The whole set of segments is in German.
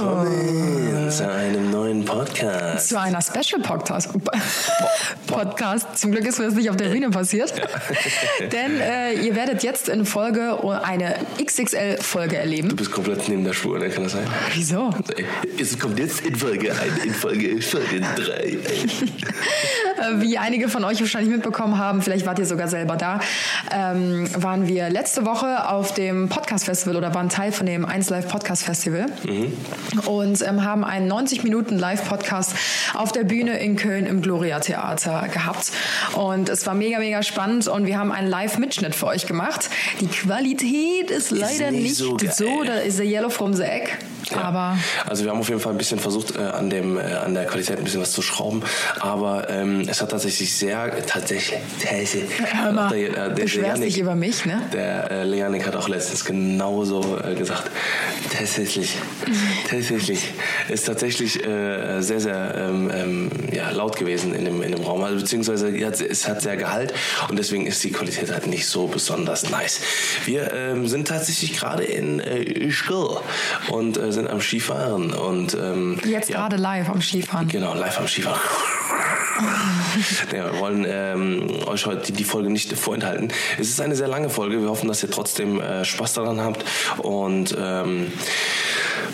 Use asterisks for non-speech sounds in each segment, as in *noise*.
Willkommen zu einem neuen Podcast. Zu einer Special Podcast. *laughs* Podcast. Zum Glück ist mir das nicht auf der Bühne passiert. *laughs* Denn äh, ihr werdet jetzt in Folge eine XXL-Folge erleben. Du bist komplett neben der Spur, ne? kann das sein? Wieso? Es kommt jetzt in Folge 1, in Folge, Folge 3. Äh, *laughs* Wie einige von euch wahrscheinlich mitbekommen haben, vielleicht wart ihr sogar selber da, ähm, waren wir letzte Woche auf dem Podcast Festival oder waren Teil von dem 1 Live Podcast Festival und ähm, haben einen 90 Minuten Live Podcast auf der Bühne in Köln im Gloria Theater gehabt. Und es war mega, mega spannend und wir haben einen Live-Mitschnitt für euch gemacht. Die Qualität ist leider nicht nicht so so, da ist der Yellow from the Egg. Aber Also wir haben auf jeden Fall ein bisschen versucht, äh, an, dem, äh, an der Qualität ein bisschen was zu schrauben, aber ähm, es hat tatsächlich sehr, tatsächlich, tatsächlich, hör mal, der, äh, der, beschwerst dich über mich, ne? Der äh, Leanik hat auch letztens genauso äh, gesagt, tatsächlich, tatsächlich, ist tatsächlich äh, sehr, sehr ähm, ähm, ja, laut gewesen in dem, in dem Raum, also, beziehungsweise ja, es hat sehr Gehalt und deswegen ist die Qualität halt nicht so besonders nice. Wir ähm, sind tatsächlich gerade in äh, Ischgl und äh, sind am Skifahren und ähm, jetzt ja, gerade live am Skifahren. Genau, live am Skifahren. ja, wir wollen ähm, euch heute die, Folge nicht vorenthalten. Es ist eine sehr lange Folge. Wir hoffen, dass ihr trotzdem äh, Spaß daran habt und ähm,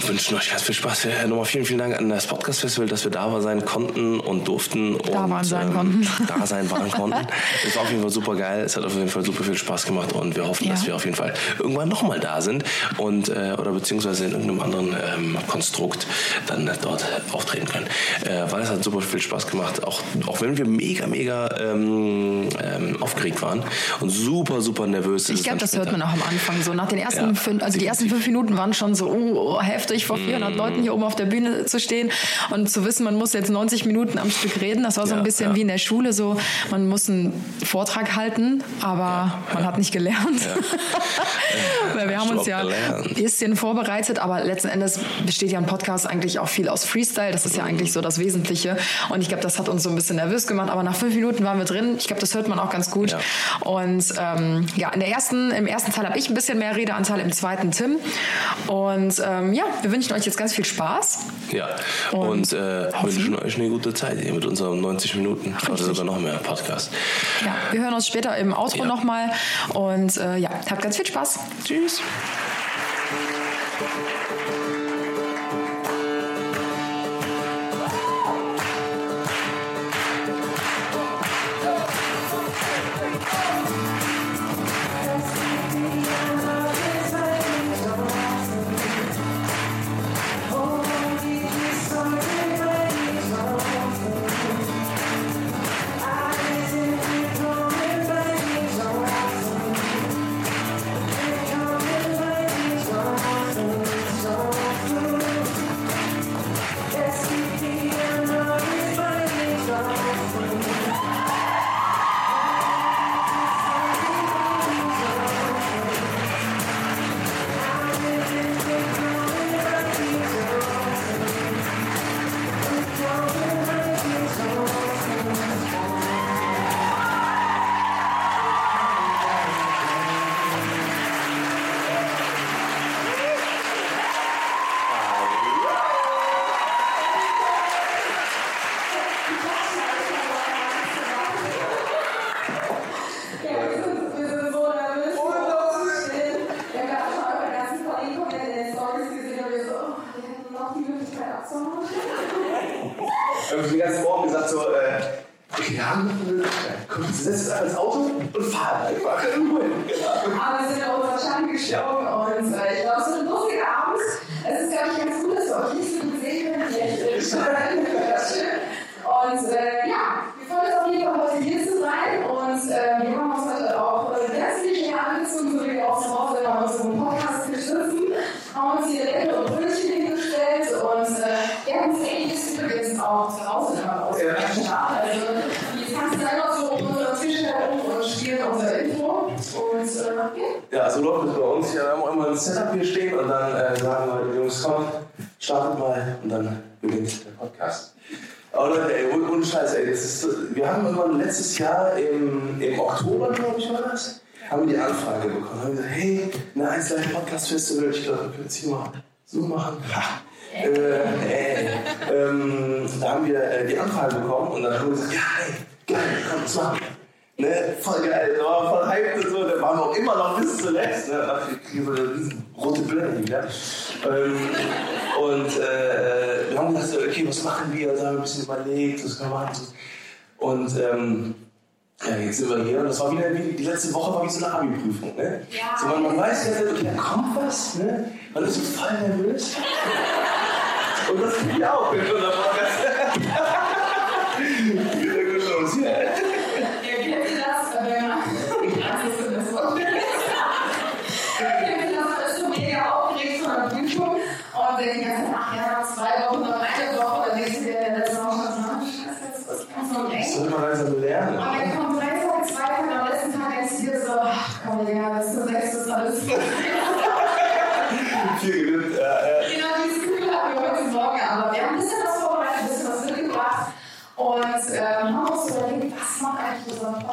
wünschen euch ganz viel Spaß. Äh, nochmal vielen, vielen Dank an das Podcast Festival, dass wir da sein konnten und durften. Da und, waren sein ähm, konnten. Da sein waren konnten. *laughs* Es war auf jeden Fall super geil. Es hat auf jeden Fall super viel Spaß gemacht und wir hoffen, Ja. dass wir auf jeden Fall irgendwann nochmal da sind und äh, oder beziehungsweise in irgendeinem anderen ähm, Konstrukt dann dort auftreten können. Äh, weil es hat super viel Spaß gemacht, auch, auch wenn wir mega, mega ähm, ähm, aufgeregt waren und super, super nervös. ist Ich glaube, das später. hört man auch am Anfang so. Nach den ersten Ja, fünf, also die ersten fünf Minuten waren schon so oh, heftig, vor 400 Mm. Leuten hier oben auf der Bühne zu stehen und zu wissen, man muss jetzt 90 Minuten am Stück reden. Das war so Ja, ein bisschen ja. wie in der Schule, so man muss einen Vortrag halten, aber man hat nicht gelernt. *laughs* Weil wir haben uns ja gelernt? ein bisschen vorbereitet, aber letzten Endes besteht ja ein Podcast eigentlich auch viel aus Freestyle. Das ist ja eigentlich so das Wesentliche. Und ich glaube, das hat uns so ein bisschen nervös gemacht. Aber nach fünf Minuten waren wir drin. Ich glaube, das hört man auch ganz gut. Ja. Und ähm, ja, in der ersten, im ersten Teil habe ich ein bisschen mehr Redeanteil, im zweiten Tim. Und ähm, ja, wir wünschen euch jetzt ganz viel Spaß. Ja, Und und, äh, wünschen euch eine gute Zeit hier mit unserem 90 Minuten oder Richtig. sogar noch mehr Podcast. Ja, wir hören uns später im Outro Ja. nochmal. Und äh, ja, habt ganz viel Spaß. Tschüss. Der Podcast. Aber Leute, ey, ohne Scheiß, ey, das ist, wir haben irgendwann letztes Jahr im, im Oktober, glaube ich, war das, haben wir die Anfrage bekommen. Haben wir gesagt, hey, eine 1 Live Podcast Festival, ich glaube, wir können jetzt hier mal so machen. Äh, äh, ähm, da haben wir äh, die Anfrage bekommen und dann haben wir gesagt, ja, ey, geil, komm, das machen wir. Ne, voll geil, da war voll hype und so, waren wir auch immer noch bis zuletzt. Ne, da kriegen wir so eine riesen rote wieder. Ähm, und äh, wir haben gesagt, so, okay, was machen wir? Also haben wir ein bisschen überlegt, was können wir machen. Und ähm, ja, jetzt sind wir hier und das war wieder wie, die letzte Woche war wie so eine Abi-Prüfung. Ne? Ja. So, man, man weiß ja, okay, da kommt was, ne? man ist so voll nervös. Und das kriege ich auch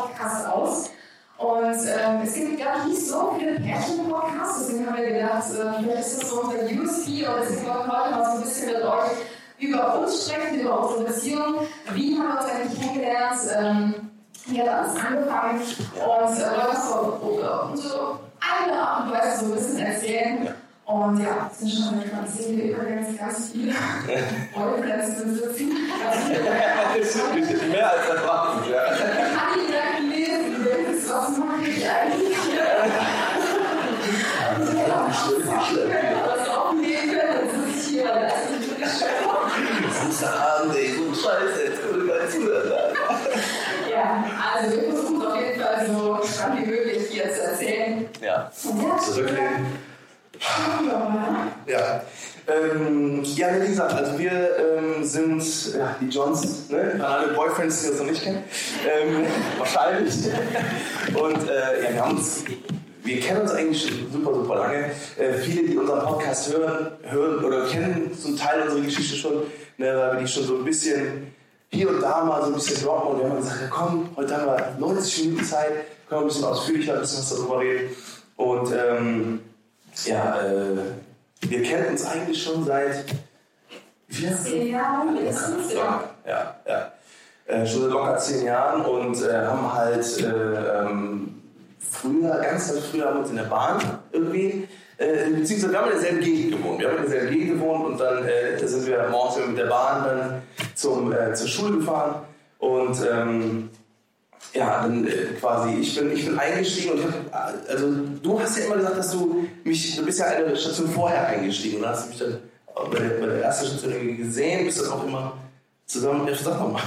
Podcast aus? Und ähm, es gibt gar nicht so viele Pärchen-Podcasts, deswegen haben wir gedacht, äh, vielleicht ist das so unser USP und deswegen wollen wir heute mal so ein bisschen mit euch über uns sprechen, über unsere Beziehung. Wie haben wir uns eigentlich kennengelernt? Ähm, wie hat alles angefangen? Und äh, wollen das so über unsere eigene Art und Weise so ein bisschen erzählen. Und ja, es sind schon. Ich sehe hier übrigens ganz viele Euro-Plätze *laughs* sitzen. *laughs* Das ist mehr als erwartet. Ja. Mache ich eigentlich? Das auch nehmen, das ist hier, das ist. Samstagabend, ey, so ein Scheiß, jetzt würde gar nicht zuhören. Ja, also wir versuchen es auf jeden Fall so spannend wie möglich hier zu erzählen. Ja, Zurücklehnen. Ja. Ja. Ähm, ja, wie gesagt, also wir ähm, sind ja, die Johns, ne? An alle Boyfriends, die das noch nicht kennen. Ähm, *laughs* wahrscheinlich. Und äh, ja, wir haben uns, wir kennen uns eigentlich schon super, super lange. Äh, viele, die unseren Podcast hören, hören oder kennen zum Teil unsere Geschichte schon, ne, weil wir die schon so ein bisschen hier und da mal so ein bisschen droppen und wir haben gesagt, ja, komm, heute haben wir 90 Minuten Zeit, können wir ein bisschen ausführlicher ein bisschen was darüber reden. Und ähm, ja, äh, wir kennen uns eigentlich schon seit lange? Zehn Jahre mindestens, ja. Ja, ja. Äh, schon seit locker zehn Jahren und äh, haben halt äh, ähm, früher, ganz, ganz früher haben wir uns in der Bahn irgendwie, äh, beziehungsweise wir haben in derselben Gegend gewohnt. Wir haben in derselben Gegend gewohnt und dann äh, sind wir morgens mit der Bahn dann zum, äh, zur Schule gefahren und ähm, ja, dann äh, quasi, ich bin, ich bin eingestiegen und hab, also du hast ja immer gesagt, dass du mich, du bist ja eine Station vorher eingestiegen und hast mich dann bei der, bei der ersten Station irgendwie gesehen, bist dann auch immer zusammen, ja, sag doch *laughs*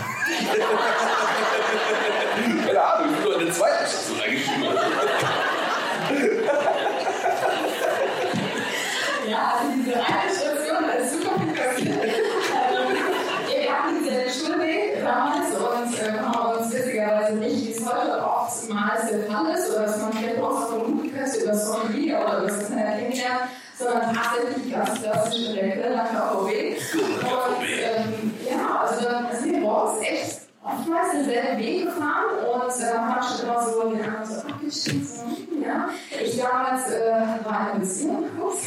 Fall ist, oder dass man vielleicht auch vermuten könnte über Social Media oder über das Internet kennenlernen, sondern tatsächlich ganz klassisch in der Quelle nach der AOW. Und ähm, ja, also dann sind wir morgens echt oftmals denselben Weg gefahren und äh, haben schon immer so den anderen so abgestimmt. So, ja. Ich damals äh, war eine Beziehung kurz. *laughs*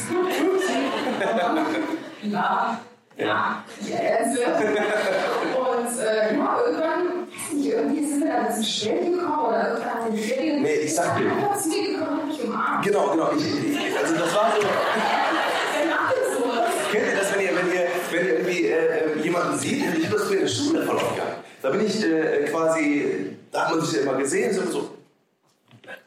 *laughs* ja, ja, ich *laughs* ernste. Und äh, ja, irgendwann, irgendwie sind wir dann ins Gespräch gekommen oder irgendwann hat die Ferien. Nee, ich sag dir. einfach zu mir gekommen und mich umarmt. Genau, genau. Ich, ich, also das war so. Wer macht denn sowas? Kennt ihr das, wenn ihr, wenn ihr, wenn ihr irgendwie äh, äh, jemanden seht? Ich das früher in der Schule voll gehabt. Da bin ich äh, quasi, da hat man sich ja immer gesehen, so, so?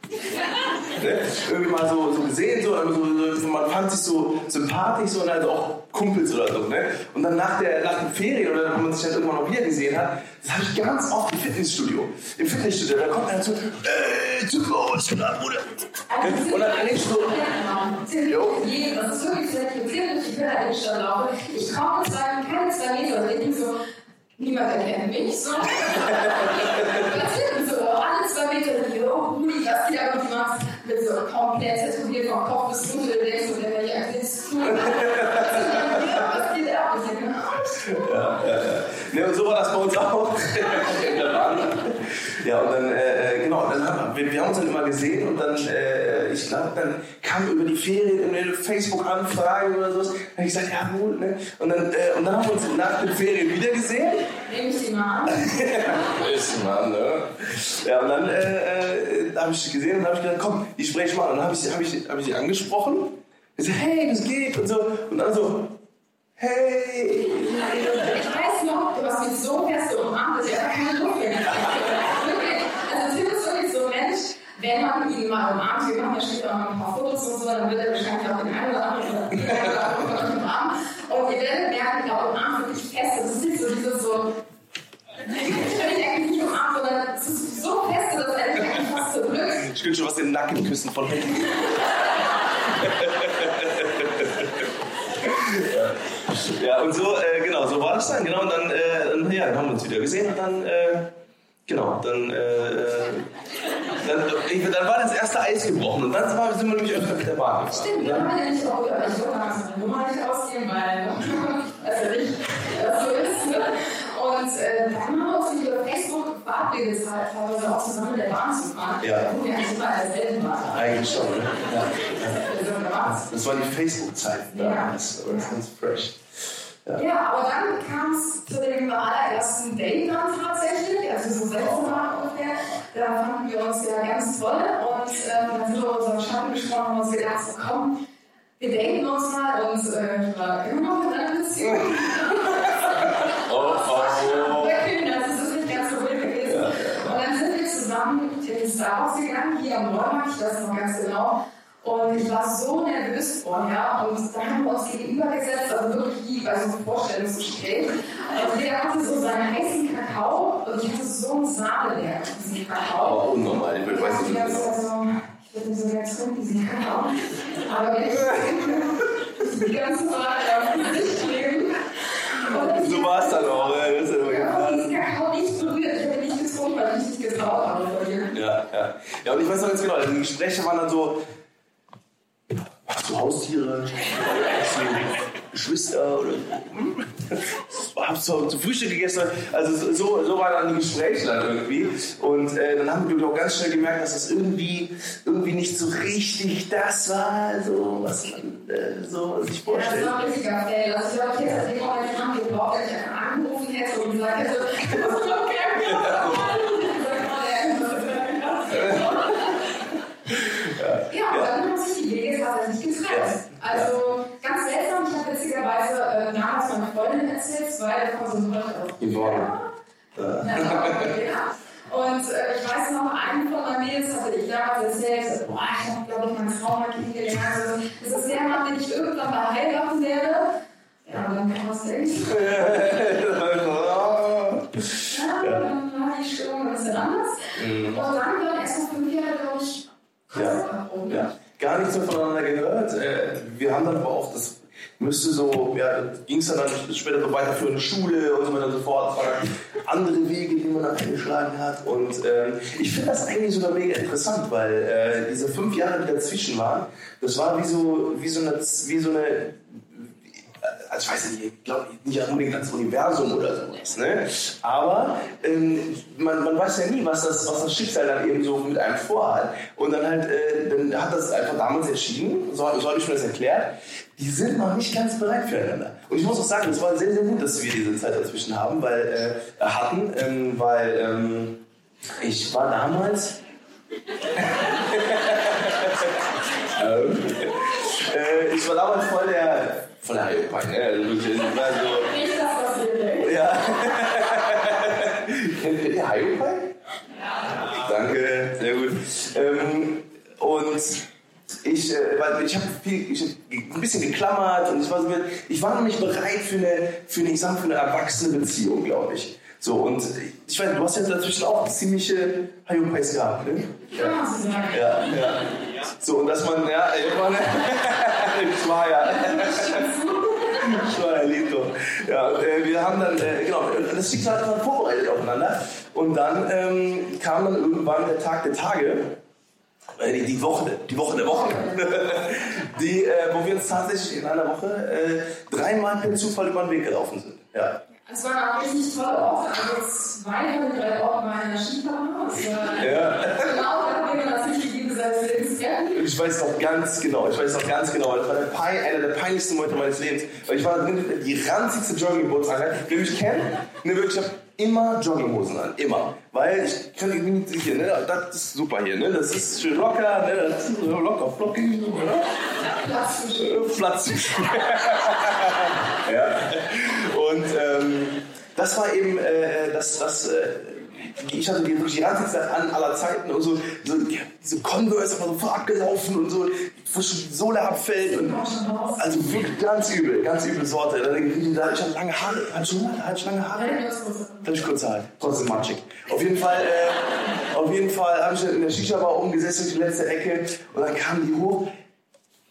*laughs* irgendwie mal so, so gesehen, so, so, so, man fand sich so sympathisch, so, und also auch Kumpels oder so. Ne? Und dann nach, der, nach den Ferien oder wenn man sich dann irgendwann mal wieder gesehen hat, das habe ich ganz oft im Fitnessstudio. Im Fitnessstudio, da kommt einer zu, ey, was geht ab, Bruder? Und dann eigentlich so, Jo. Das ist wirklich sehr irritierend, ich da nicht schon laufen. Ich komme sage, keine zwei Meter. Und ich denke so, niemand erkennt mich. So. *laughs* Irritierend so, alle zwei Meter. Und ich, oh, Rudi, was geht ab? Und du machst mit so komplett tätowiert vom Kopf bis. Und du denkst so, der wäre ja aktiv. Was geht ab? Und ich denke, Ja, ja, ja. Ne, und so war das bei uns auch. Ja, und dann, äh, äh, genau, dann haben wir, wir haben uns dann immer gesehen und dann, äh, ich glaube, dann kam über die Ferien eine Facebook-Anfrage oder so. Dann habe ich gesagt, ja gut, ne? Und dann, äh, und dann haben wir uns nach den Ferien wieder gesehen. Nehme ich die mal an. *laughs* Ist man, ne? Ja, und dann äh, äh, habe ich sie gesehen und habe ich gedacht, komm, ich spreche mal. Und dann habe ich, sie- hab ich, hab ich sie angesprochen. Ich so, hey, was geht? Und so. Und dann so, hey. Ich weiß noch, du hast mich so fest umarmt, dass ich einfach keine Luft mehr hatte. Wirklich. Also Tim ist wirklich so ein Mensch, wenn man ihn mal umarmt, wir machen ja später auch noch ein paar Fotos und so, dann wird er wahrscheinlich auch den einen oder anderen oder umarmen. Und ihr werdet merken, er umarmt wirklich fest. Das ist nicht so dieses so, ich will dich eigentlich nicht umarmen, sondern es ist so fest, dass er dich eigentlich fast zerdrückt. Ich will schon was den Nacken küssen von hinten. ja. *laughs* ja, und so, äh, genau, so war das dann. Genau, und dann, äh, ja, dann haben wir uns wieder gesehen und dann, äh, genau, dann, äh, äh, dann, dann war das erste Eis gebrochen und dann war, sind wir nämlich öfter mit der Bahn gefahren. Stimmt, wir haben ja nicht auch wieder, ich wollte mal meine Nummer nicht ausgeben, weil, *laughs* also nicht, das so ist. Ne? Und äh, dann haben wir uns über Facebook verabredet, halt, teilweise auch zusammen mit der Bahn zu fahren. Ja. Da wir eigentlich immer als selten waren. Eigentlich schon, ne? Ja. Das war die Facebook-Zeit Ja. damals, aber das ist ganz fresh. Ja, aber dann kam es zu dem allerersten Date dann tatsächlich, also so sechs Mal ungefähr. Da fanden wir uns ja ganz toll und ähm, dann sind wir unseren Schatten gesprochen und haben uns gedacht, so komm, wir daten uns mal und äh, ich war immer noch in einer Beziehung. Oh, oh, *laughs* Kinder, das ist nicht ganz so wild gewesen. Und dann sind wir zusammen in Star Wars gegangen, hier am Neumarkt, ich weiß noch ganz genau. Und ich war so nervös vorher und da haben wir uns gegenübergesetzt, also wirklich wie bei so einem Vorstellungsgespräch. Und jeder hatte so seinen heißen Kakao und ich hatte so einen Sahne diesen Kakao. Aber unnormal, ich weiß nicht, Ja, wie das das war so, ich würde so gerne trinken, diesen Kakao. Aber ich *laughs* die ganze Zeit auf. Und dann- So war es dann auch. ey. Das ist ja ja, diesen Kakao nicht berührt. Ich habe ihn nicht getrunken, weil ich nicht getraut habe vor dir. Ja, ja. Ja, und ich weiß noch ganz genau, also die Gespräche waren dann so, hast du Haustiere? Hast du Geschwister? Oder hm? *laughs* du zu Frühstück gegessen? Also so, so waren dann die Gespräche dann irgendwie. Und äh, dann haben wir auch ganz schnell gemerkt, dass das irgendwie, irgendwie nicht so richtig das war, so, was man äh, so sich Ja, das vorstellt. war ein richtiger Fail. Also ich glaube, ich hätte den Moment haben gebraucht, wenn ich angerufen hätte und gesagt hätte, *laughs* was ist *laughs* okay? Ja, und dann haben sich die Wege tatsächlich getrennt. Also ganz seltsam, ich habe witzigerweise äh, damals meine Freundin erzählt, zwei davon sind heute auch Yvonne. Ja. Und äh, ich weiß noch, einen von meinen Mädels hatte ich damals erzählt, boah, ich habe, glaube ich, meinen Trauma kennengelernt. Also, das ist der Mann, den ich irgendwann mal heiraten werde. Ja, und dann kam das Ding. *laughs* Ja, dann war die Stimmung ein bisschen anders. Und dann waren erstmal fünf Jahre, glaube ich, Ja, ja. Gar nichts mehr voneinander gehört. Äh, wir haben dann aber auch das müsste so, ja, ging es dann, dann später so weiter für eine Schule und so weiter und so fort. Andere Wege, die man dann eingeschlagen hat. Und ähm, ich finde das eigentlich sogar mega interessant, weil äh, diese fünf Jahre, die dazwischen waren, das war wie so, wie so eine, wie so eine also ich weiß nicht, ich glaube nicht unbedingt ans Universum oder sowas, ne? aber ähm, man, man weiß ja nie, was das, was das Schicksal dann eben so mit einem vorhat. Und dann halt, äh, dann hat das einfach damals entschieden, so, so habe ich mir das erklärt, die sind noch nicht ganz bereit füreinander. Und ich muss auch sagen, es war sehr, sehr gut, dass wir diese Zeit dazwischen haben, weil, äh, hatten, ähm, weil ähm, ich war damals... *laughs* ähm, äh, ich war damals voll der, voll der Heilpack, ne? Also wirklich, *laughs* ich war so, Nicht das, was ihr denkt. ja. Kennt ihr Hyopai? Ja. Danke, sehr gut. Ähm, und ich, äh, weil ich habe hab ein bisschen geklammert und ich war, ich war noch nicht bereit für eine, für eine, ich sag, für eine erwachsene Beziehung, glaube ich. So, und ich weiß, du hast ja dazwischen auch ziemliche Hyopais gehabt, ne? Ja. Ja, ja. So, und dass man, ja, irgendwann, *laughs* ich war ja. *laughs* Ich war ja lieb doch. Ja, äh, wir haben dann, äh, genau, das Schicksal hat man vorbereitet aufeinander. Und dann ähm, kam dann irgendwann der Tag der Tage, die, die Woche, die Woche der Woche, *laughs* die, äh, wo wir uns tatsächlich in einer Woche äh, dreimal per Zufall über den Weg gelaufen sind. Ja. Es waren auch richtig tolle Orte. Also zwei von drei Orten waren in der war Ja. genau da, wo man das nicht gegeben. Ich weiß noch ganz genau, ich weiß noch ganz genau, das war der Pein, einer der peinlichsten Momente meines Lebens, weil ich war die ranzigste Joggingbootseinheit. Wer mich kennt, ne, wirklich, immer Jogginghosen an, immer. Weil ich kann irgendwie hier, ne, das ist super hier, ne, das ist schön locker, ne, das ist so locker, flockig, oder? Platz für Äh, Platz. *laughs* ja. Und ähm, das war eben, äh, das, das, äh, ich hatte die die ranzigste an aller Zeiten und so, so diese Converse einfach so voll abgelaufen und so, wo schon die Sohle abfällt und also wirklich ganz übel, ganz üble Sorte. Da denke ich, da- ich lange Haare, hatte schon hatte ich lange Haare? Hatte ich kurze Haare, trotzdem matschig. Auf jeden Fall, äh, auf jeden Fall habe ich in der Shisha-Bar umgesessen, die letzte Ecke und dann kamen die hoch.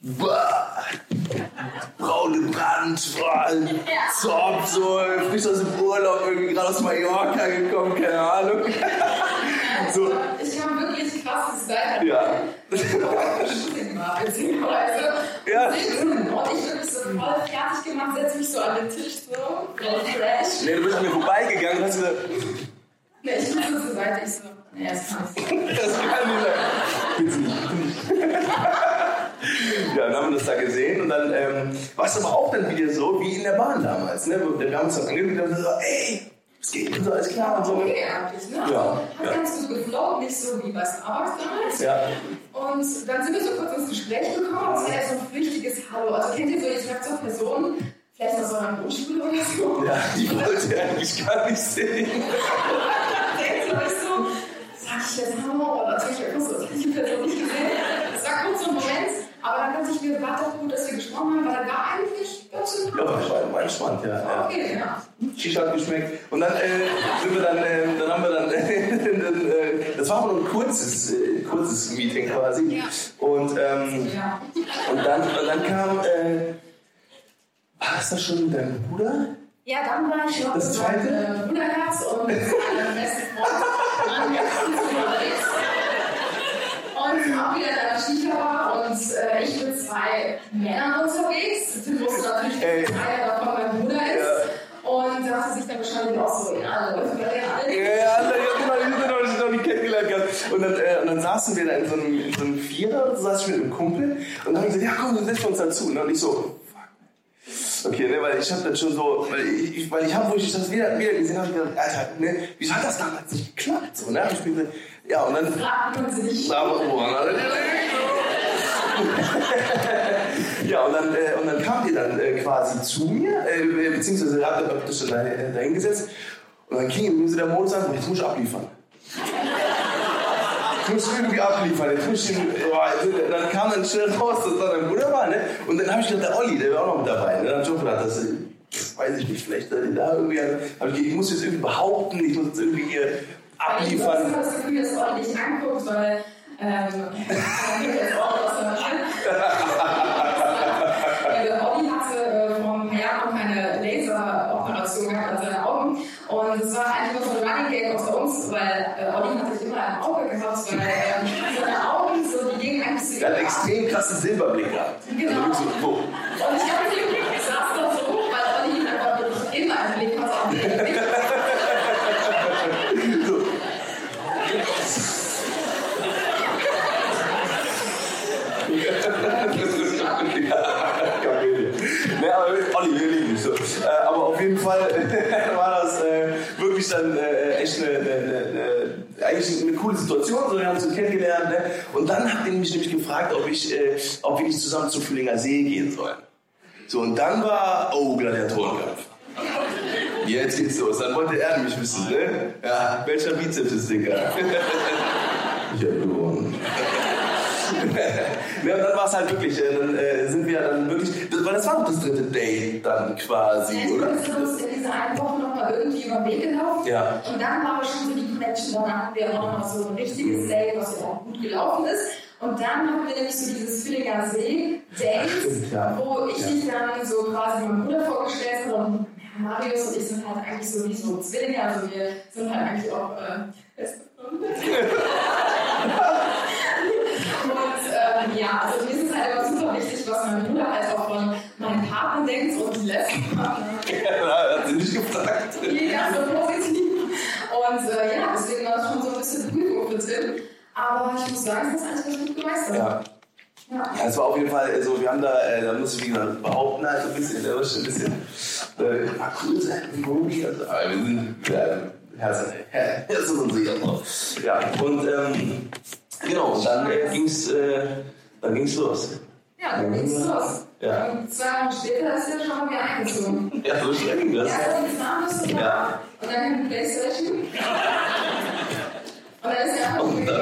Bah, braun gebrannt, boah, Zopp, so frisch aus dem Urlaub, irgendwie gerade aus Mallorca gekommen, keine Ahnung. *laughs* So, Ich kam wirklich krasses Style. ja. *laughs* Beziehungsweise, Ja. und ich bin so voll fertig gemacht, setze mich so an den Tisch so, voll fresh. Nee, du bist an mir vorbeigegangen und hast gesagt, Nee, ich bin so zur Seite, ich so, nee, das kann nicht. *laughs* das kann nicht sein. Ja, dann haben wir das da gesehen und dann ähm, war es aber auch dann wieder so wie in der Bahn damals. Ne? Wir haben uns dann angeguckt und gesagt, ey, es geht und so, alles klar und so. Eigentlich, ne? Ja, Hat ja. ganz gut geflowt, nicht so wie bei Starbucks damals. Ja. Und dann sind wir so kurz ins Gespräch gekommen, es war ja so ein flüchtiges Hallo. Also kennt ihr so, ihr trefft so Personen, vielleicht aus eurer Grundschule oder so. ja, die wollte er eigentlich gar nicht sehen. denkt ihr euch so, sag ich jetzt Hallo oder tue ich einfach so, ich die Person nicht gesehen. War kurz so ein Moment, aber dann dachte ich mir, war doch gut, dass wir gesprochen haben, weil er war eigentlich ganz schön Ja, das war war entspannt, ja. ja. Okay, ja. Shisha hat geschmeckt. Und dann äh, sind wir dann, äh, dann haben wir dann, *laughs* dann äh, das war aber nur ein kurzes, äh, kurzes Meeting quasi. Ja. Und, ähm, Ja. und, dann, und dann kam, äh, ah, ist das schon dein Bruder? Ja, dann war ich noch Das zweite? äh, Bruderherz und meinem besten Freund. *laughs* Und auch wieder in einer Skifahr und äh, ich mit zwei Männern unterwegs. Du wusstest natürlich, dass einer davon mein Bruder ist. Und dachte sich dann wahrscheinlich auch so, ja, der alle. Ja, ja, ja, genau, noch, nicht kennengelernt gehabt. Und dann, äh, und dann saßen wir da in so einem, in so einem Vierer, saß ich mit einem Kumpel und dann haben wir gesagt, ja komm, dann setzen wir uns dazu. Und ich so, fuck. Okay, ne, weil ich hab dann schon so, weil ich, weil ich hab, wo ich das wieder, wieder gesehen habe, ich gedacht, Alter, ne, wieso hat das damals nicht geklappt? So, ne? Ich gesagt, ja, und dann, Fragt man sich. aber, oh, *laughs* ja, und dann, äh, und dann kamt ihr dann äh, quasi zu mir, äh, beziehungsweise habt ihr praktisch dann da, äh, dahin gesetzt. Und dann ging so der Modus an, jetzt muss ich abliefern. Ich muss irgendwie abliefern. Jetzt muss ich, boah, dann kam dann schnell raus, dass da dein Bruder war. Ne? Und dann habe ich gedacht, der Olli, der war auch noch mit dabei. Ne? Dann hab ich auch gedacht, das, weiß ich nicht, vielleicht da irgendwie. Hab ich, ich muss jetzt irgendwie behaupten, ich muss jetzt irgendwie hier Ich habe abliefern. das Gefühl, dass dich anguckt, weil ähm, *laughs* er jetzt auch aus der Weil der Olli hatte äh, vor ein paar Jahren noch eine Laseroperation gehabt an seinen Augen. Und es war eigentlich nur so ein Running Gag unter uns, weil äh, Olli hatte sich immer ein Auge gehabt, weil ähm, seine Augen so, die gingen eigentlich so Der hat einen extrem krassen Silberblick gehabt. Genau. Also so. Und ich habe ich saß da so, weil Olli einfach wirklich immer einen Blick hatte auf den Blick. so. ja, Comedian. Ne, aber Olli, wir lieben dich so. Äh, aber auf jeden Fall war das äh, dann äh, echt eine, eine, eine, eigentlich eine coole Situation. So, wir haben uns kennengelernt. Ne? Und dann hat er mich nämlich gefragt, ob, ich, äh, ob wir nicht zusammen zum Füllinger See gehen sollen. So, und dann war, oh, Gladiatorenkampf. Jetzt geht's los. Dann wollte er nämlich wissen, ne? Ja, welcher Bizeps ist dicker? ich hab gewonnen. *laughs* ja, und dann war es halt wirklich, äh, dann äh, sind wir dann wirklich, das, weil das war doch das dritte Date dann quasi, Ja, oder? wir sind uns irgendwie über den Weg gelaufen. Ja. Und dann war aber schon so die Connection, dann hatten wir auch nochmal so ein richtiges Date, was ja auch gut gelaufen ist. Und dann hatten wir nämlich so dieses Villinger See-Date, Stimmt, ja. wo ich Ja. dich dann so quasi meinem Bruder vorgestellt habe und ja, Marius und ich sind halt eigentlich so wie so Zwillinge, also wir sind halt eigentlich auch äh, beste Freunde. Und ähm, ja, also mir ist es halt immer super wichtig, was mein Bruder halt auch von meinem Partner Partner denkt und die letzten Partner. Gefragt. Jeder so positiv. Und äh, ja, deswegen war das schon so ein bisschen Prüfung für Tim. Aber ich muss sagen, das ist alles gut gemeistert. Ja. Ja. Ja, es war auf jeden Fall so, wir haben da, äh, da muss ich wie gesagt behaupten, halt so ein bisschen, da war schon ein bisschen, äh, cool sein, Mobi, also, aber wir sind, äh, Herz, Herz, und Seele noch. Ja, und, ähm, genau, dann äh, ging's, äh, dann ging's los. Ja, dann ging's los. Ja. Und zwei Wochen später ist er schon mal wieder eingezogen. Ja, so ging das. Ja, dann ist Namenliste Ja. und dann kam die Playstation. Und dann ist er einfach Und dann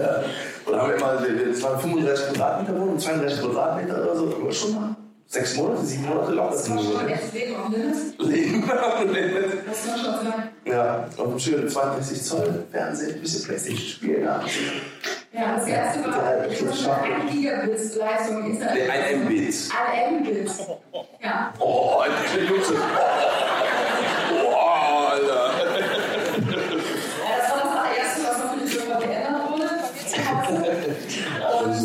ja. Und haben wir mal, es waren 35 Quadratmeter Wohnung, 32 Quadratmeter oder so, aber schon mal sechs Monate, sieben Monate lang. Das war schon echt Leben am Limit. Leben am Limit. Das war schon sagen. Ja, auf einem schönen 32 Zoll Fernsehen, ein bisschen Playstation spielen. Ja. Ja, das erste war, ich hatte schon 1 Gigabit Leistung im Internet. Ein Mbit. Ein Mbit. Ja. Oh, ein Luxus. Oh, Alter. Ja, das war das allererste, was natürlich irgendwann geändert wurde. Und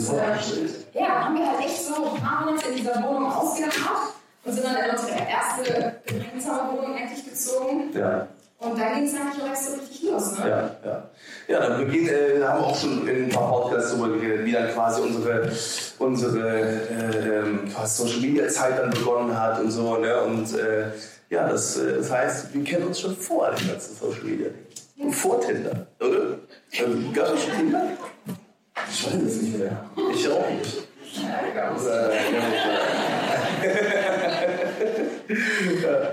äh, ja, haben wir halt echt so ein paar Monate in dieser Wohnung ausgeharrt und sind dann in unsere erste gemeinsame Wohnung eigentlich gezogen. Ja. Und dann ging es erst so richtig los, ne? Ja, ja. Ja, dann beginn, äh, haben wir auch schon in ein paar Podcasts drüber geredet, wie dann quasi unsere, unsere äh, ähm, quasi Social Media Zeit dann begonnen hat und so, ne? Und äh, ja, das, äh, das heißt, wir kennen uns schon vor dem ganzen Social Media. Und vor Tinder, oder? Also, Gab es schon Tinder? Ich weiß es nicht mehr. Ich auch nicht. Äh, *laughs*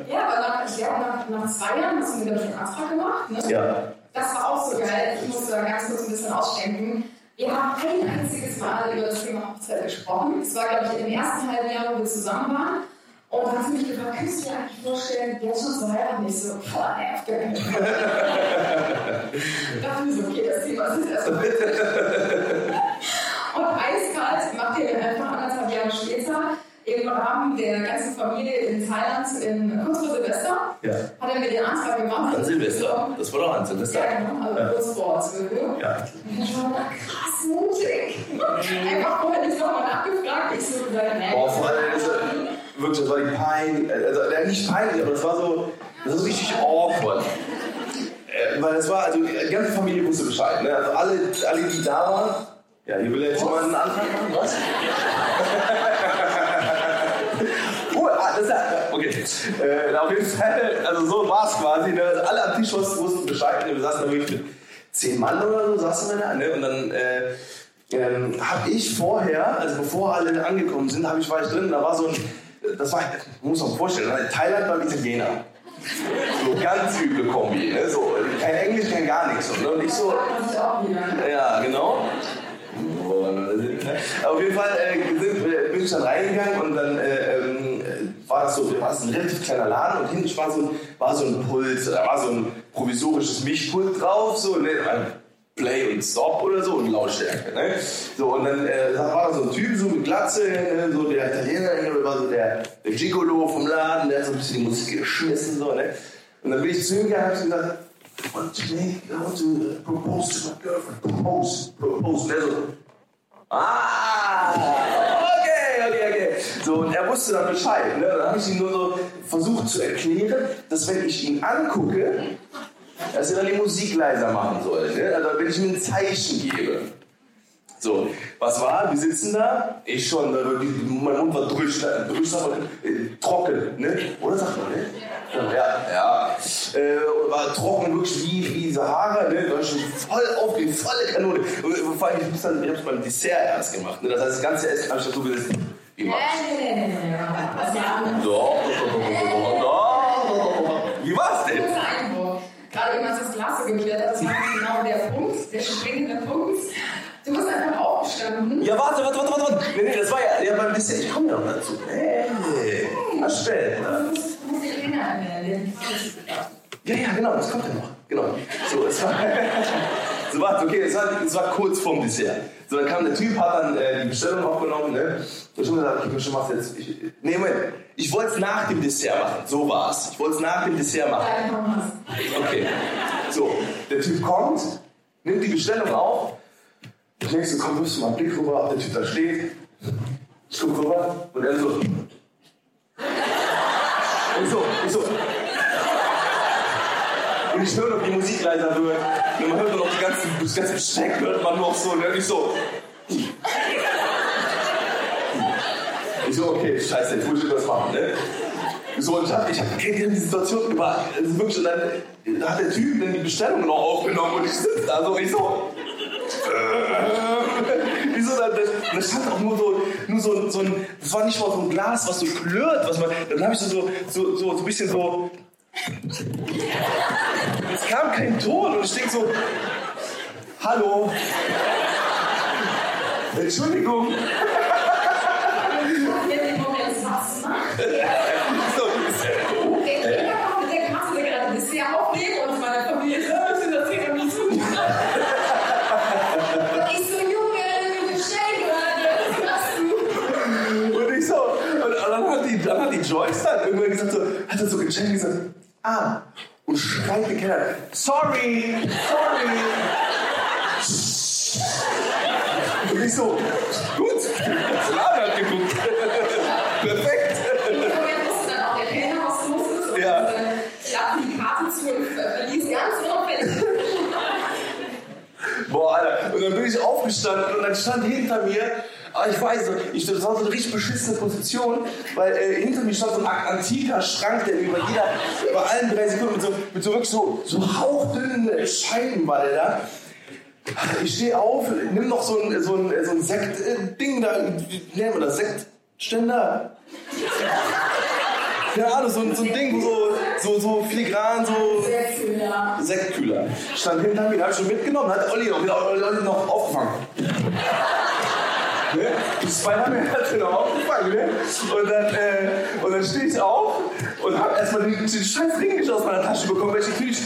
Ja, aber nach, ich glaube, nach, nach zwei Jahren hast du wieder den Antrag gemacht. Ne? ja. Das war auch so geil. Ich muss da ganz kurz ein bisschen ausschenken. Wir haben kein einziges Mal über das Thema Hochzeit gesprochen. Es war, glaube ich, im ersten halben Jahr, wo wir zusammen waren. Und dann hast du mich gefragt, kannst du dir eigentlich vorstellen, jetzt schon zu heiraten? Ich so, boah, nee, auf gar keinen Fall. dachte mir so, okay, das Thema ist erstmal *laughs* Und eiskalt macht ihr einfach anderthalb Jahre später im Rahmen der ganzen Familie in Thailand in kurz vor Silvester Ja. hat er mir den Antrag gemacht. An Silvester. Das war doch an Silvester. Ja, genau, also Ja. kurz vor Zwölf. Ja. Und ich war da krass mutig. Einfach vorher nicht nochmal nachgefragt. Ich so, nee. Boah, vor allem, also, wirklich, das war die Pein, also nicht peinlich, aber das war so, das war so richtig awkward. Äh, weil es war, also die ganze Familie wusste Bescheid, ne? Also alle, alle die da waren, ja, hier will er jetzt schon mal einen Antrag machen, was? *laughs* Okay. Äh, auf jeden Fall, also so war es quasi, ne? Also alle am Tisch wussten Bescheid, ne? wir saßen da wirklich mit zehn Mann oder so, saßen wir da, ne? Und dann, äh, ähm, habe ich vorher, also bevor alle angekommen sind, hab ich, war ich drin, da war so ein, das war, muss man sich vorstellen, in Thailand beim Italiener. So ganz üble Kombi, ne? so, kein Englisch, kein gar nichts. So, ne? Und ich so, wieder. ja, genau. Auf jeden Fall äh, sind, äh, bin ich dann reingegangen und dann äh, war das so, war das ein relativ kleiner Laden und hinten war so, ein- war so ein Pult, da war so ein provisorisches Mischpult drauf, so, ne, ein Play und Stop oder so und Lautstärke, ne? So, und dann äh, war da so ein Typ so mit Glatze, ne, so der Italiener, ne, war so der, der Gigolo vom Laden, der hat so ein bisschen die Musik geschmissen, so, ne? Und dann bin ich zu ihm gegangen und hab gesagt, I want to make, I want to uh, propose to my girlfriend, propose, propose, und der so, Ah. So, und er wusste dann Bescheid. Ne? Dann habe ich ihm nur so versucht zu erklären, dass wenn ich ihn angucke, dass er dann die Musik leiser machen soll. Ne? Also wenn ich ihm ein Zeichen gebe. So, was war? Wir sitzen da, ich schon, mein Mund war drüsch, drüsch aber äh, trocken, ne? Oder sagt man, ne? Ja, ja. Äh, war trocken, wirklich wie, wie Sahara, ne? War schon voll aufgeregt, volle Kanone. Und Vor allem, ich dann, ich hab's beim Dessert erst gemacht, ne? Das heißt, das ganze Essen habe ich dazu gesessen. Das So, Wie war's denn? Gerade eben, als das Glas so geklärt hat, das war genau der Punkt, der springende Punkt. Du bist einfach aufgestanden. Ja, warte, warte, warte, warte. Nee, nee, das war ja, ja beim Dessert. Ich komme noch dazu. Hey, später. Du musst, du musst dich erinnern, den Ja, ja, genau, das kommt ja noch. Genau. So, es war. *laughs* so, warte, okay, es war, es war kurz vorm Dessert. So, dann kam der Typ, hat dann äh, die Bestellung aufgenommen, ne? Und ich hab gesagt, okay, mach's jetzt. Ich, nee, Moment. Ich wollte es nach dem Dessert machen. So war's. Ich wollte es nach dem Dessert machen. Okay. So, der Typ kommt, nimmt die Bestellung auf. Ich denke so, komm, wirfst du mal einen Blick rüber, ob der Typ da steht. Ich guck rüber und er so. Ich so, ich so. Und ich höre noch, die Musik leiser wird. Und man hört noch die ganzen, das ganze Besteck hört man noch so. Und ich so. Ich so, okay, scheiße, jetzt muss ich das machen, ne? So, und ich hab, ich hab die Situation über, also wirklich, dann, da hat der Typ dann die Bestellung noch aufgenommen und ich sitze da so, ich so. Äh, *laughs* Wieso dann, da stand auch nur so, nur so, so ein, das war nicht mal so ein Glas, was so klirrt, was man, dann habe ich so, so, so, so, so ein bisschen so, kam kein Ton und ich denke so, hallo, Entschuldigung, hat die, dann hat die Joyce dann irgendwann gesagt, so, hat er so gecheckt und gesagt, ah, und schreit den Keller, sorry, sorry. Und ich so, gut, klar, hat geguckt. Perfekt. Boah, Alter. Und dann bin ich aufgestanden und dann stand hinter mir, ah, ich weiß ich, das war so eine richtig beschissene Position, weil äh, hinter mir stand so ein antiker Schrank, der über jeder, über allen drei Sekunden mit so, mit so wirklich so, so hauchdünnen Scheiben war der da. Ich stehe auf, nimm noch so ein, so ein, so ein Sekt-Ding da, wie nennen wir das? Sektständer? Keine Ahnung, so, ein- so ein Ding, so, so, so filigran, so. Ja. Sektkühler. Stand hinter mir, den hab ich schon mitgenommen, hat Olli noch, Olli noch aufgefangen. Ne? Spider-Man hat ihn noch aufgefangen, ne? Und dann, äh, dann stehe ich auf und hab erstmal den, den scheiß Ring nicht aus meiner Tasche bekommen, weil ich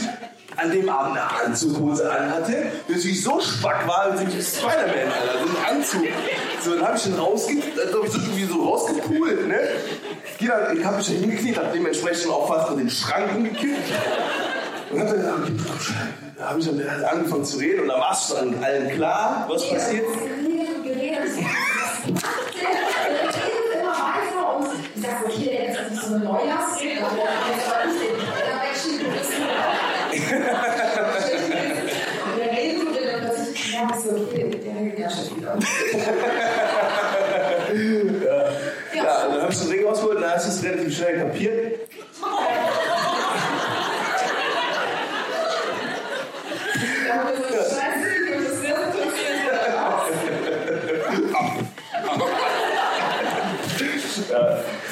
an dem Abend eine Anzughose anhatte, dass ich so spack war, als ich Spider-Man, Alter, so ein Anzug. So, dann hab ich den rausge, als ob ich so irgendwie so rausgepult, ne? Geh dann, ich hab mich da hingekniet, hab dementsprechend auch fast in den Schrank umgekippt. Und dann habe ich dann angefangen zu reden und dann war es dann allen klar, was passiert. Ich sag, okay, der jetzt nicht so eine Neujahrsrede. Und der redet und dann plötzlich, ja, ist so, okay, der ja schon wieder. Ja, dann habe ich den Ring rausgeholt und dann hast du es relativ schnell kapiert.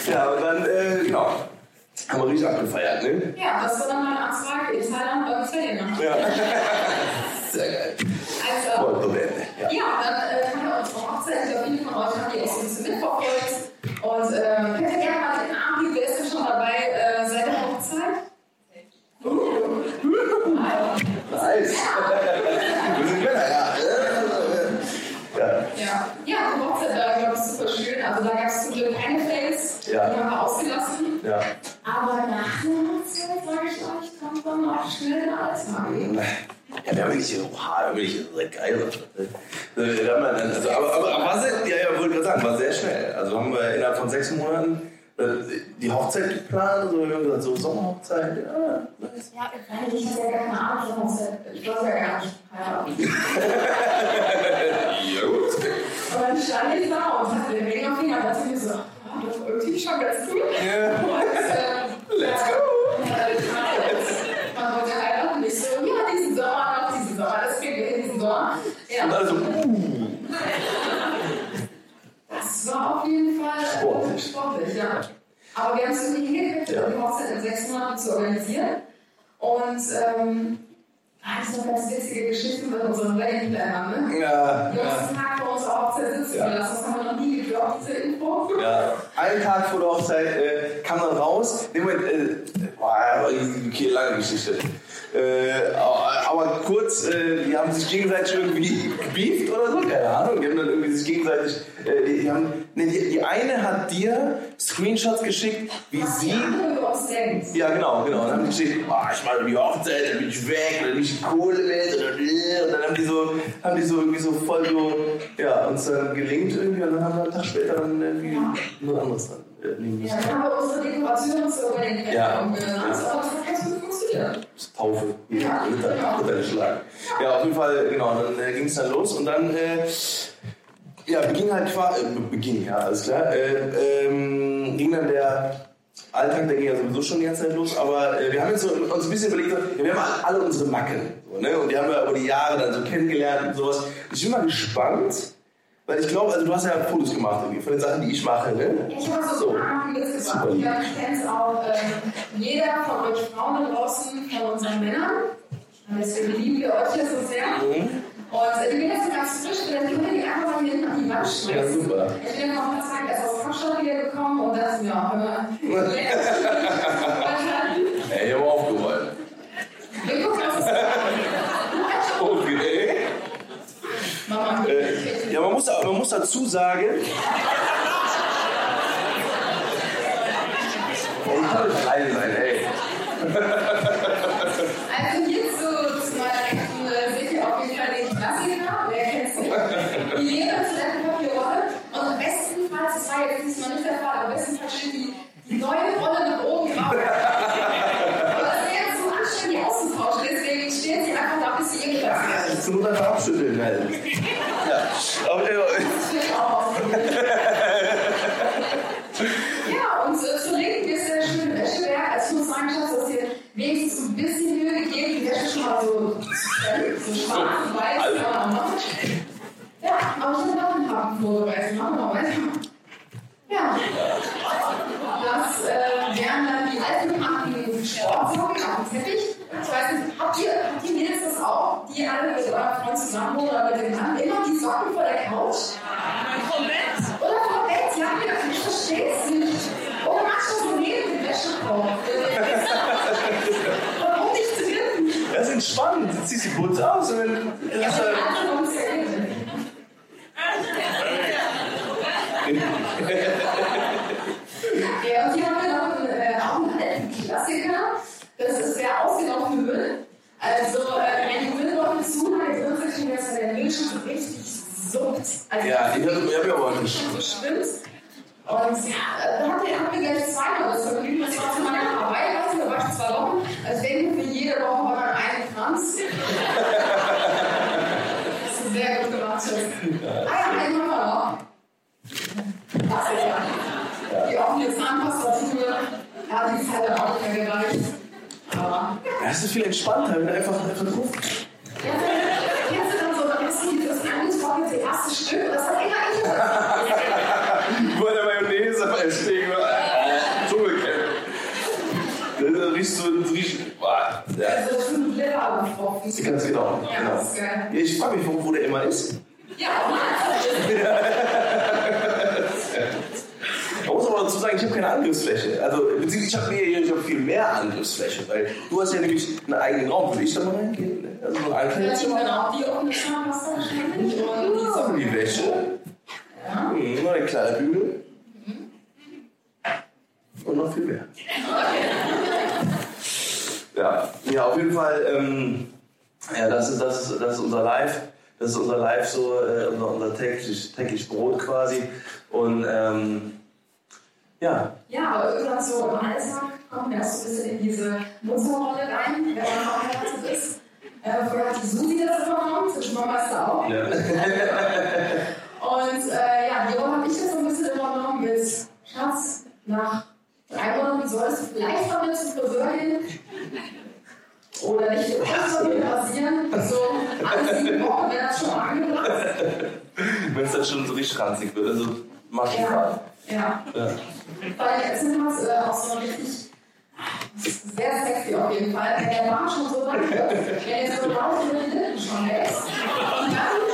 Ja, und dann, äh, genau, haben wir richtig abgefeiert, ne? Ja, das war dann meine Anfrage in Thailand beim Ferienland. Ja. *laughs* Sehr geil. Also. Ja, dann äh, wir haben dann- Also, aber, aber, aber war sehr, ja, ja, wollte gerade sagen, war sehr schnell. Also haben wir innerhalb von sechs Monaten äh, die Hochzeit geplant, so, wir haben gesagt, so Sommerhochzeit, ja, nice. Ja, ich hatte ja gar keine Ahnung. Ich weiß ja gar nicht. Heiraten. *laughs* Ja, gut. Und dann stand ich da und hatte den Ring auf ihn und dachte mir so, oh, das ist irgendwie schon ganz cool. Ja. Und, äh, Let's ja, go. und dann, Man wollte heiraten, ich so, ja, diesen Sommer noch, diesen Sommer, das kriegen wir hin, diesen Sommer. Und Ja, also, uh, das war auf jeden Fall äh, Sportlich. sportlich, ja. Aber wir haben es irgendwie hingekriegt, Ja. die Hochzeit in sechs Monaten zu organisieren. Und ähm, da ist noch ganz witzige Geschichten mit unseren Wedding Plannern, ne? ja, Die uns einen Tag vor unserer Hochzeit sitzen Ja. lassen, das haben wir noch nie geglaubt, diese Info. ja. Einen Tag vor der Hochzeit äh, kam dann raus, nee, Moment, äh, boah, aber okay, lange Geschichte. Äh, aber, kurz, äh, die haben sich gegenseitig irgendwie gebieft oder so, keine Ahnung, die haben dann irgendwie sich gegenseitig, äh, die, die haben, nee, die, die eine hat dir Screenshots geschickt, wie die sie ja, genau, genau. Und dann haben die geschrieben, oh, ich mache die Hochzeit, dann bin ich weg, dann bin ich Kohle mit, oder, und dann haben die so, haben die so irgendwie so voll so, ja, uns dann gelingt irgendwie und dann haben wir einen Tag später dann irgendwie nur anderes dann äh, Ja, dann haben wir unsere Dekoration so über den Ja. Funktioniert. Taufe, Ja, Ritter, genau. Ritterschlag. Ja, auf jeden Fall, genau, dann äh, ging es dann los und dann, äh, ja, beging halt quasi, äh, beging, ja, alles klar, äh, ähm, ging dann der Alltag, der ging ja sowieso schon die ganze Zeit los, aber äh, wir haben jetzt so, uns ein bisschen überlegt, wir haben alle unsere Macken, so, ne, und die haben wir über die Jahre dann so kennengelernt und sowas. Ich bin mal gespannt, weil ich glaube, also du hast ja Fotos gemacht irgendwie von den Sachen, die ich mache, ne? Ich habe so ein paar Videos Super gemacht. Ich glaube, ich kenne es auch ähm, jeder von euch Frauen da draußen, von unseren Männern. Und deswegen lieben wir euch hier so sehr. Mhm. Und äh, die bin jetzt so ganz frisch, dann können wir die einfach mal hinten an die Wand schmeißen. Ja, super. Ich bin noch ein paar Tage erst aus Kapstadt wieder gekommen und dann sind wir auch immer. Ey, ich habe aufgeräumt. Wir gucken uns das an. Okay. Mama, Äh, ja, man muss, man muss dazu sagen. Ey, ich nicht alleine sein, ey. Also hier zu, zu meiner Rechten äh, seht ihr auf jeden Fall den Klassiker. Wer kennt's nicht? Die leere Toilettenpapierrolle. Und bestenfalls, das war jetzt diesmal nicht der Fall, aber bestenfalls steht die, die neue Rolle nach oben drauf. Aber das wäre jetzt so anstrengend, die auszutauschen. Deswegen steht sie einfach da, bis sie irgendwas wird. Zur Not einfach abschütteln, halt. Putz aus und. Ja, nicht. Und hier haben wir noch einen, äh, auch einen alten Klassiker. Das ist der ausgelaufene Müll. Also, äh, wenn die Müllbeutel zu lange drin sind, dass der Müll schon richtig suppt. Also, Ja, ich habe ja auch einen so schwimmt. Und ja, da hat er hat mir gleich zweimal das Vergnügen, das war zu meiner Hawaii-Reise, da war ich zwei Wochen. Also denken für jede Woche war dann einen Franz. Das ist sehr gut gemacht, Schatz. Ah ja, einen haben wir noch. Das ist ja. Die offene Zahnpasta-Tube. Ja, die ist halt dann auch nicht mehr gereicht. Das ist viel entspannter, wenn du einfach, einfach drauf. Ja, Kennst du dann so, dann hast du dieses angetrocknete erste Stück, *laughs* das hat immer ich. Bei der Mayonnaise beim Stehen. Äh, Dschungelcamp. Das riecht so, das riecht. Ja. Also, das ist ein Leber, aber drauf. Ganz genau. Ja, genau. das ist geil. Ich frage mich, wo, wo der immer ist. Ja, Man muss *laughs* aber dazu sagen, ich habe keine Angriffsfläche. Also, beziehungsweise ich habe hab viel mehr Angriffsfläche, weil du hast ja nämlich einen eigenen Raum. Will ich da mal reingehen? ne? Also, so ein Einzelzimmer. bin auch die offene Zahnpasta wahrscheinlich. Ja, die Wäsche. Ja. Mhm, noch ein kleiner Bügel. Und noch viel mehr. Ja, ja auf jeden Fall. Ähm, ja, das ist, das, ist, das ist unser Live. Das ist unser Live, so äh, unser, unser täglich, täglich Brot quasi. Und ähm, ja, Ja, aber irgendwann so im Alltag kommt man auch so ein bisschen in diese Mutterrolle rein, wenn man verheiratet ist. Äh, vorher hat die Susi das übernommen, zwischen Mama ist da auch. ja. *laughs* Und äh, ja, die Rolle habe ich jetzt so ein bisschen übernommen mit Schatz, nach drei Monaten solltest du vielleicht mal mit zum Friseur gehen. Oder nicht von mir rasieren. So alle sieben Wochen wäre das schon mal angebracht. wenn es dann schon so richtig ranzig wird. Also, mach ich Ja. mal. ja. Ja. Weil jetzt sind wir äh, auch so richtig sehr sexy auf jeden Fall. Wenn der Bart schon so lang wird, wenn jetzt so laut über die Lippen schon wächst. Und dann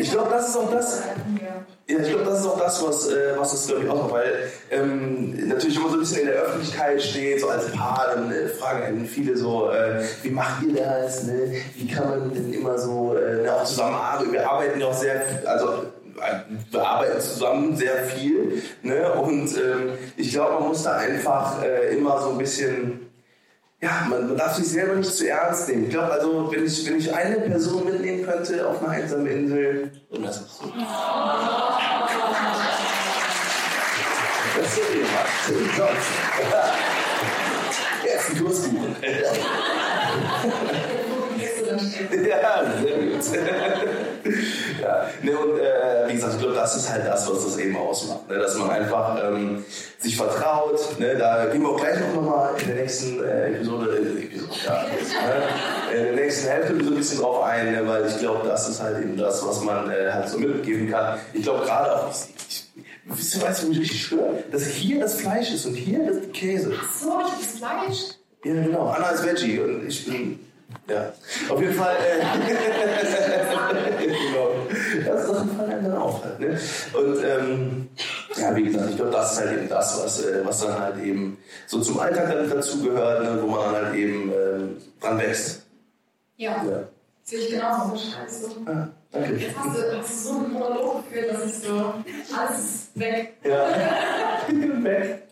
Ich glaube, das ist auch das. Ja, ich glaube, das ist auch das, was, äh, was das, glaube ich, ausmacht, weil ähm, natürlich immer so ein bisschen in der Öffentlichkeit steht, so als Paar, dann äh, fragen einen viele so, äh, wie macht ihr das, ne? wie kann man denn immer so äh, ne, auch zusammenarbeiten, wir arbeiten ja auch sehr, also äh, wir arbeiten zusammen sehr viel ne? und ähm, ich glaube, man muss da einfach äh, immer so ein bisschen ja, man, man darf sich selber nicht zu ernst nehmen. Ich glaube, also, wenn ich, wenn ich eine Person mitnehmen könnte auf eine einsame Insel, und das ist so. Das ist jemand. Tim Johnson. Jetzt ein Kurskuchen. *laughs* Ja, sehr gut. Ja, ne, und äh, wie gesagt, ich glaube, das ist halt das, was das eben ausmacht. Ne? Dass man einfach ähm, sich vertraut. Ne? Da gehen wir auch gleich noch mal in der nächsten äh, Episode, äh, Episode ja, ne? in der nächsten Hälfte so ein bisschen drauf ein, ne? weil ich glaube, das ist halt eben das, was man äh, halt so mitgeben kann. Ich glaube gerade auch, ich, ich, wisst ihr, weißt du, wo mich richtig stört? Dass hier das Fleisch ist und hier das Käse. So, ich das Fleisch. Ja, genau. Anna ist Veggie und ich bin. Ja. Auf jeden Fall. Äh, *laughs* genau. Das Sachen fallen einem dann auch halt. Ne? Und ähm, ja, wie gesagt, ich glaube, das ist halt eben das, was, äh, was dann halt eben so zum Alltag dann dazugehört, ne? wo man dann halt eben äh, dran wächst. Ja, Ja. sehe ich genauso. Scheiße. Ah, danke. Jetzt hast du, hast du so einen Monolog geführt, dass ich so, alles ist weg. Ja. *laughs* Weg.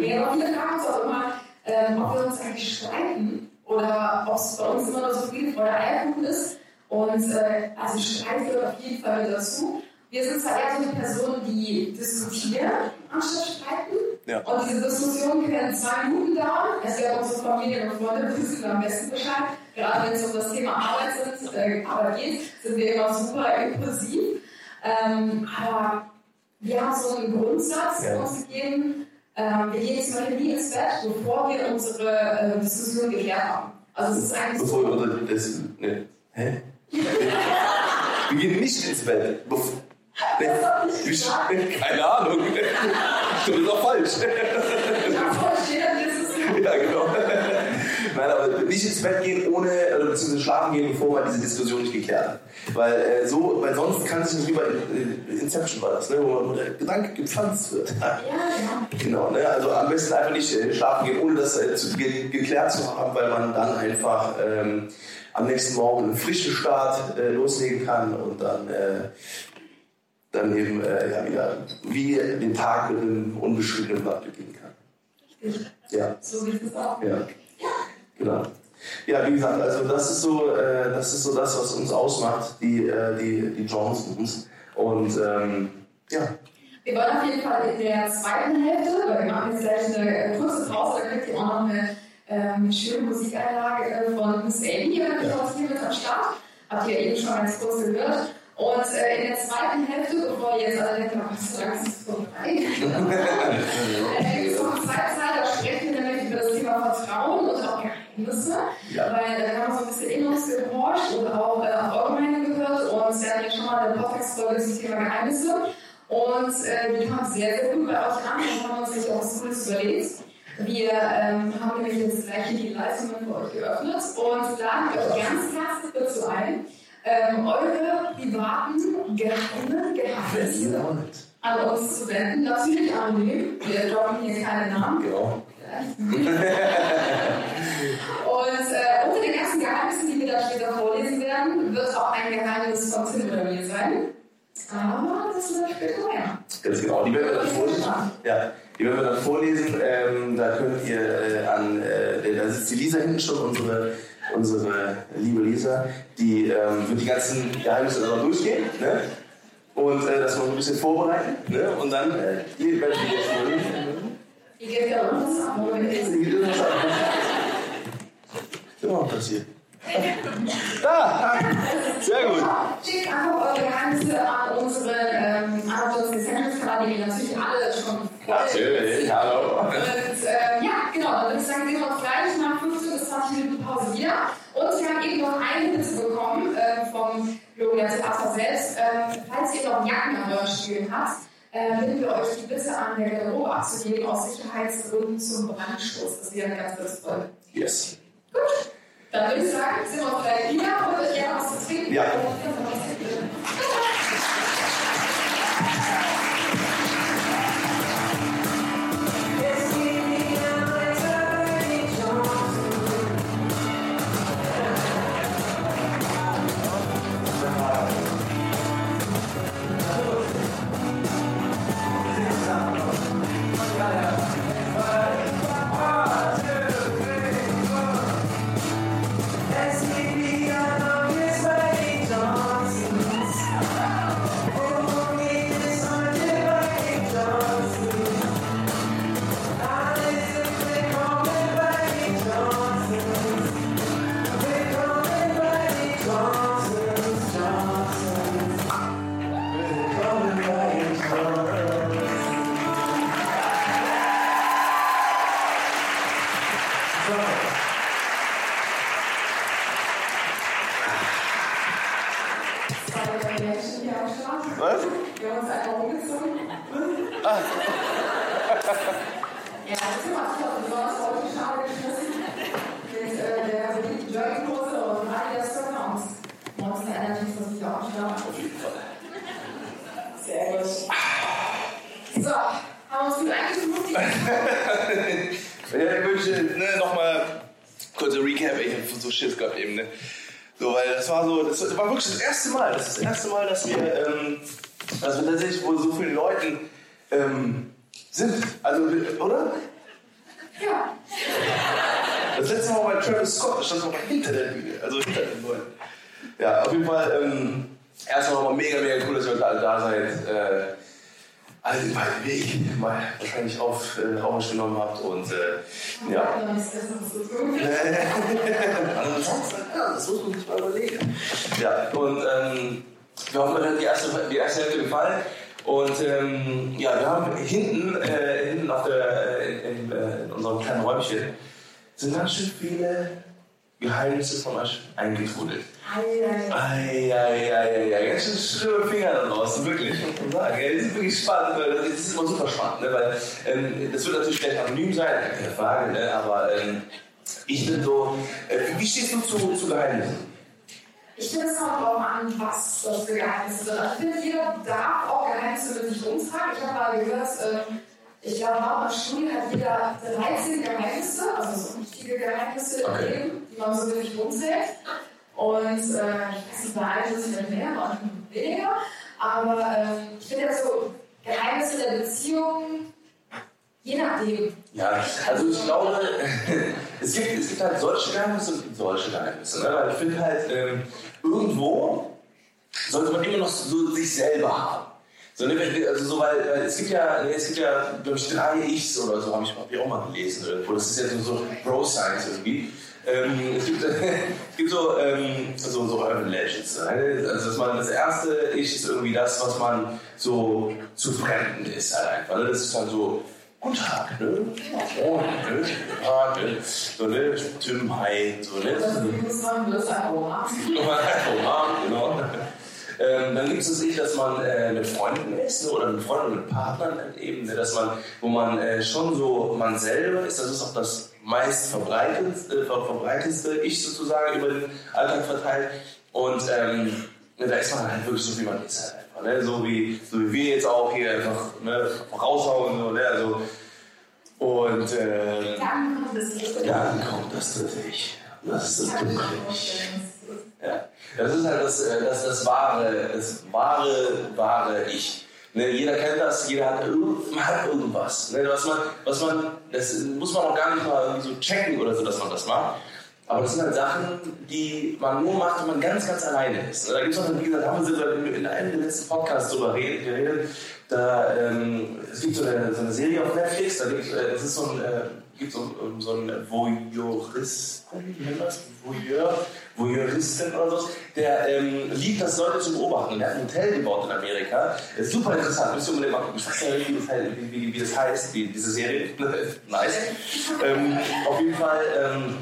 Ja, aber viele fragen uns auch immer, ähm, ob wir uns eigentlich streiten oder ob es bei uns immer nur so Friede, Freude, Eierkuchen ist. Und äh, also Streit gehört auf jeden Fall mit dazu. Wir sind zwar eher so die Personen, die diskutieren, anstatt streiten. Ja. Und diese Diskussionen können zwei Minuten dauern. Es wäre unsere Familien und Freunde wissen am besten Bescheid. Gerade wenn es um das Thema Arbeit, sind, äh, Arbeit geht, sind wir immer super impulsiv. Ähm, aber wir haben so einen Grundsatz Ja. uns gegeben. Ähm, wir gehen zum Beispiel nie ins Bett, bevor wir unsere äh, Diskussion geklärt haben. Also es ist eigentlich Bevor wir so. unser. Das, ne. Hä? Wir gehen nicht ins Bett. Bef ne. Wir- *laughs* Keine Ahnung. *laughs* Das ist doch falsch. Voll steht an der Diskussion. Ja, genau. Nein, aber nicht ins Bett gehen ohne, oder beziehungsweise schlafen gehen, bevor man diese Diskussion nicht geklärt hat. Weil, äh, so, weil sonst kann es nicht wie bei äh, Inception war das, ne, wo, man, wo der Gedanke gepflanzt wird. Ja, genau. *laughs* Genau, ne? also am besten einfach nicht äh, schlafen gehen, ohne das äh, zu, ge geklärt zu haben, weil man dann einfach ähm, am nächsten Morgen einen frischen Start äh, loslegen kann und dann, dann eben äh, ja, wieder wie den Tag mit einem unbeschriebenen Blatt beginnen kann. Richtig. Ja. So wie es auch. Ja, genau. Ja, wie gesagt, also das ist so, äh, das ist so das, was uns ausmacht, die, äh, die, die Johnsons. Und ähm, ja, Wir wollen auf jeden Fall in der zweiten Hälfte, weil wir machen jetzt gleich eine äh, kurze Pause, da kriegt ihr auch noch eine ähm, schöne Musikeinlage äh, von Miss Amy hier hier mit am Start. Habt ihr eben schon ganz kurz gehört. Und äh, in der zweiten Hälfte, bevor ihr jetzt alle denken, oh, was ist das ist vorbei? *laughs* äh, gibt es noch zwei Teile, da sprechen wir nämlich über das Thema Vertrauen Geheimnisse. Ja. Weil äh, wir haben so ein bisschen in uns geforscht und auch äh, auf eure Meinung gehört. Und wir hatten ja schon mal eine Podcast-Folge zum Thema Geheimnisse. Und äh, die kam sehr, sehr gut bei euch an und haben uns sich auch was Cooles überlegt. Wir ähm, haben nämlich jetzt gleich hier die Leistungen für euch geöffnet und laden euch ganz herzlich dazu ein, ähm, eure privaten, geheimen Geheimnisse an uns zu senden. Natürlich anonym. Wir droppen hier keine Namen. genau. Und äh, unter den ganzen Geheimnissen, die wir da später vorlesen werden, wird auch ein Geheimnis von Tim oder mir sein. Aber das wird später mehr. Ganz genau. Die werden wir dann vorlesen. Ja, die werden wir dann vorlesen. Ähm, da könnt ihr äh, an, äh, da sitzt die Lisa hinten schon, unsere, unsere liebe Lisa, die ähm, wird die ganzen Geheimnisse dann noch durchgehen. Ne? Und äh, das noch ein bisschen vorbereiten. Ne? Und dann äh, die werden wir jetzt vorlesen. Ihr gebt ja uns geht das Immer passiert. Da! Sehr gut. Schickt einfach eure Geheimnisse an unsere ähm, Geheimniskanäle, die natürlich alle schon Natürlich, hallo. Und ähm, ja, genau, dann würde ich sagen, sehen wir uns gleich nach 15 bis 20 Minuten Pause wieder. Und wir haben eben noch eine Bitte bekommen äh, vom Florian Theater selbst. Ähm, falls ihr noch Jacken an euren Stühlen habt, äh, bitten wir euch die Bitte an, der Garderobe abzugeben aus Sicherheitsgründen zum Brandschutz. Das wäre ganz, ganz toll. Yes. Gut, dann würde ich sagen, sind wir vielleicht wieder und euch gerne was zu trinken. Ja. Sind ganz schön viele Geheimnisse von euch eingetrudelt. Eieieiei, ganz schön schlimme Finger da draußen, wirklich. Das ist wirklich spannend, weil das ist immer super spannend, ne? weil ähm, das wird natürlich gleich anonym sein, keine Frage, ne? aber ähm, ich bin so, äh, wie stehst du zu, zu Geheimnissen? Ich finde, es kommt darauf an, was das für Geheimnisse sind. Also ich finde, jeder darf auch Geheimnisse mit sich rumtragen. Ich habe mal gehört, ähm, ich glaube, dem Studium hat jeder 13 Geheimnisse, also so richtige Geheimnisse im Okay. Leben, die man so mit sich rumträgt. Und äh, ich weiß nicht, bei einem mit mehr, bei anderen weniger. Aber ähm, ich finde, dass so Geheimnisse der Beziehung, je nachdem. Ja, also ich glaube, *laughs* es gibt, es gibt halt solche Geheimnisse und solche Geheimnisse. Ne? Weil ich finde halt, ähm, irgendwo sollte man immer noch so sich selber haben. So, ne, also so, weil, weil es gibt ja, ne, es gibt ja, glaube ich, drei Ichs oder so, habe ich, hab ich auch mal gelesen irgendwo. Das ist ja so, so Bro-Science irgendwie. Ähm, es, gibt, *laughs* es gibt so, ähm, so, so Urban Legends. Ne? Also, dass man, das erste Ich ist irgendwie das, was man so zu Fremden ist halt einfach. Ne? Das ist dann so, Guten Tag, ne? Oh, ne? Guten Tag, ne? So, ne? Tim, hi, so, ne? Das ist man das Aroma. Nochmal *laughs* Roman, genau. Ähm, dann gibt es das Ich, dass man äh, mit Freunden ist ne, oder mit Freunden und mit Partnern eben, ne, dass man, wo man äh, schon so man selber ist, das ist auch das meist verbreitetste, äh, verbreitetste Ich sozusagen über den Alltag verteilt. Und ähm, ne, da ist man halt wirklich so, wie man ist halt einfach. Ne? So, wie, so wie wir jetzt auch hier einfach ne, raushauen. So, ne? also, und äh, Dann kommt das nächste. dann kommt das Ich. Das ist das dunkle Ich. Ja, das ist halt das, äh, das, das wahre, das wahre, wahre Ich. Ne, jeder kennt das, jeder hat, hat irgendwas. Ne, was man, was man, das muss man auch gar nicht mal so checken oder so, dass man das macht. Aber das sind halt Sachen, die man nur macht, wenn man ganz, ganz alleine ist. Ne, Da gibt es noch, wie gesagt, haben wir in einem der letzten Podcasts drüber geredet. Da, ähm, es gibt so eine, so eine Serie auf Netflix, da gibt äh, es ist so ein, äh, gibt so, so einen Voyeuristen? Voyeur, Voyeuristin oder so, der ähm, liebt das, Leute zu beobachten. Der hat ein Hotel gebaut in Amerika. Ist super interessant, müsst ihr unbedingt mal gucken. Ich weiß nicht, wie das, wie, wie, wie das heißt, die, diese Serie. *laughs* nice. Ähm, auf jeden Fall, ähm,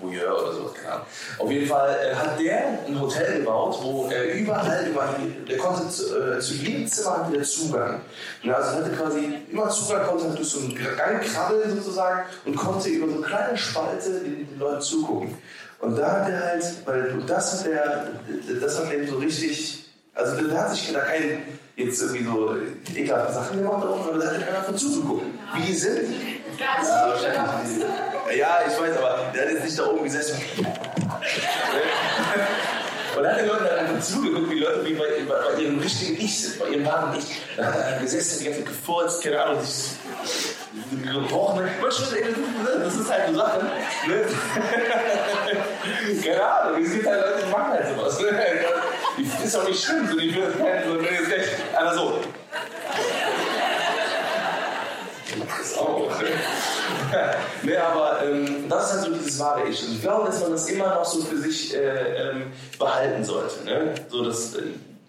Voyeur oder so, keine kann. Auf jeden Fall äh, hat der ein Hotel gebaut, wo er überall, über, der konnte zu, äh, zu jedem Zimmer wieder Zugang. Ja, also er hatte quasi immer Zugang, konnte durch so einen Gang krabbeln sozusagen und konnte über so eine kleine Spalte den, den Leuten zugucken. Und da hat er halt, weil das hat er, das hat er so richtig, also da hat sich da kein jetzt irgendwie so ekelhafte Sachen gemacht, aber da hat er einfach zugeguckt, wie die sind. Ja, wahrscheinlich. Ja, ich weiß, aber der hat jetzt nicht da oben gesessen. Und dann hat Leute einfach zugeguckt, wie Leute wie bei, bei, bei ihrem richtigen Ich sind, bei ihrem wahren Ich. Dann hat er gesessen, die ganze gefurzt, keine Ahnung, sich gebrochen. Das ist halt eine Sache. Ne? keine Ahnung, es gibt halt Leute, die machen halt sowas. Ne? Ist auch nicht schlimm, so die würden kennen, so, ne? Aber so. Das auch. nee, aber ähm, das ist halt so dieses wahre Ich. Und ich glaube, dass man das immer noch so für sich äh, ähm, behalten sollte. Ne? So, dass, äh,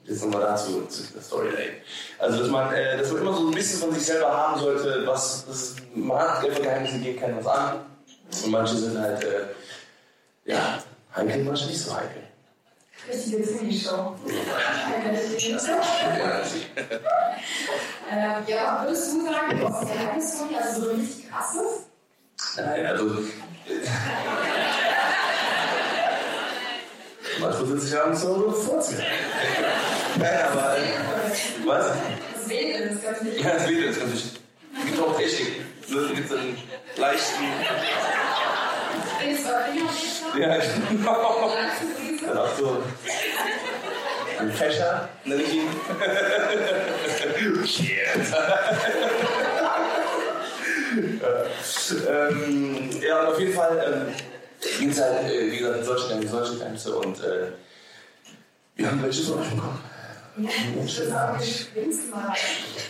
jetzt nochmal dazu, zu der Storyline. Also, dass man, äh, dass man immer so ein bisschen von sich selber haben sollte, was, das, man hat Geheimnisse, geht keinem was an. Und manche sind halt, äh, ja, heikel, manche nicht so heikel. Richtige Zinni-Show. ähm, ja, würdest du sagen, das ist der Geheimnis also so richtig krasses? Nein, also. Manchmal sitze ich abends so vor mir. *laughs* Nein, aber. Was? Das das kann ich nicht. Ja, das Wedeln, das kann ich. Es gibt auch gibt so einen leichten. Ja, genau. Dann auch so. Ein Fächer, nenne ich ihn. *laughs* Shit. *laughs* ähm, ja, und auf jeden Fall ähm, ging es halt, äh, wie gesagt, solche Kämpfe, solche Kämpfe und äh, wir haben welche von euch bekommen. Ja, mal rein.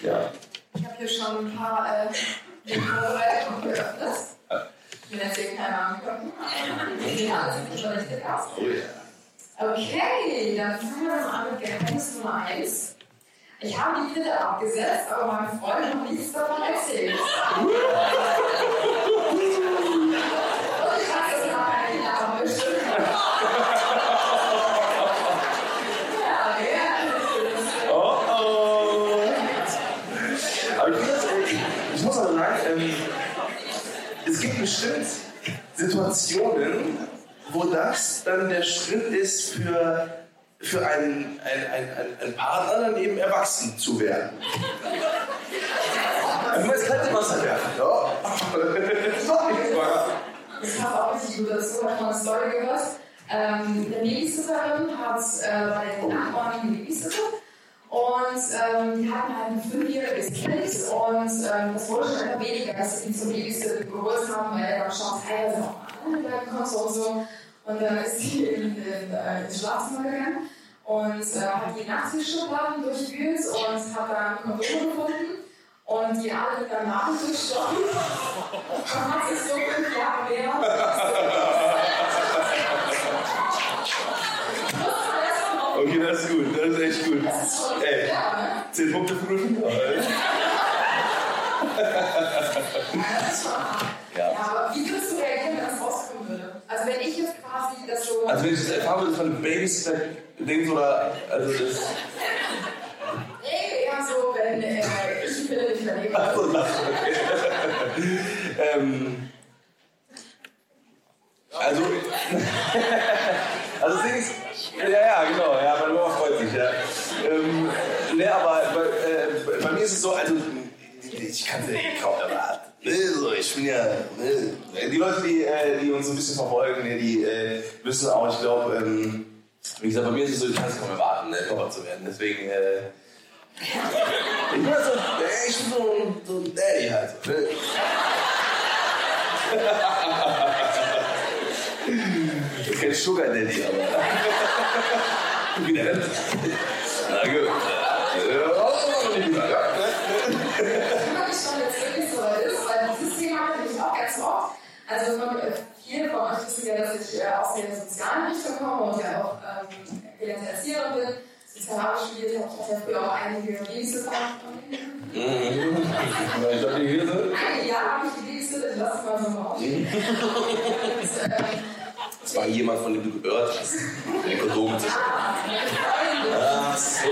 Ja. Ich habe hier schon ein paar äh, Vorbereitungen geöffnet. Ich. Ja, das ist schon richtig aus. Oh ja. Okay, dann fangen wir mal an mit Geheimnis Nummer 1. Ich habe die Pille abgesetzt, aber meinem Freund noch nichts davon erzählt. *laughs* Und ich weiß, dass er eine Jahre möchte. Ja, ja. Oh oh. Aber ich, muss, ich muss aber sagen, ähm, es gibt bestimmt Situationen, wo das dann der Schritt ist für, für einen, einen, einen, einen Partner, dann eben erwachsen zu werden. Man ins kalte Wasser werfen. Ja. Das. Das passt auch dazu. Ich habe mal eine Story gehört. Ähm, eine Babysitterin hat äh, bei den Nachbarn eine Babysitter. Und ähm, die hatten halt ein fünfjähriges Kind und ähm, das wurde schon immer weniger, dass sie zum Babysitter geholt haben, weil er dann dass er noch alleine bleiben konnte und so. Und dann ist sie in, in, äh, ins Schlafzimmer gegangen und äh, hat die Nachttischschubladen durchwühlt und hat dann Kondome gefunden und die alle mit der Nadel durchstochen. *laughs* Und hat sich so fünf Jahre mehr. Okay, das ist gut, das ist echt gut. Ey, fair, ne? 10 Punkte für Gryffindor. Ja, das ist schon hart. Ja. Ja, aber wie würdest du reagieren, wenn das rauskommen würde? Also wenn ich jetzt quasi das so... Also wenn ich das erfahren würde von einem Babysitter-Ding oder, also das... Nee, eher so, wenn äh, ich nicht mehr nehme. Ach so, das, okay. *laughs* ähm, also, *laughs* also das Ding ist, ja, ja, genau, ja, meine Mama freut sich, ja. Ähm, ne, aber bei, äh, bei mir ist es so, also, ich kann es ja kaum erwarten. Ne, so, ich bin ja, ne, die Leute, die, äh, die uns ein bisschen verfolgen, ne, die äh, wissen auch, ich glaube, ähm, wie gesagt, bei mir ist es so, ich kann es kaum erwarten, ne, Papa zu werden. Deswegen, äh, ich bin halt so, äh, ich bin so, so ein Daddy halt. *laughs* Ich bin kein Sugar Daddy, aber. Wie denn? Na gut. Ja, Ich frage mich schon, jetzt wirklich so ist, weil dieses Thema hatte ich auch ganz oft. Also man, äh, viele von euch wissen ja, dass ich äh, aus der sozialen Richtung komme und ja auch ähm, gelernte Erzieherin bin. Sozial studiert habe, ich ja früher auch einige Babysitter. Ich dachte, die Hilfe. Jahr habe ich die Babysitter, ich lasse es mal so raus. *laughs* Das war jemand, von dem du gehört hast. Eine Kondome zu Ach so.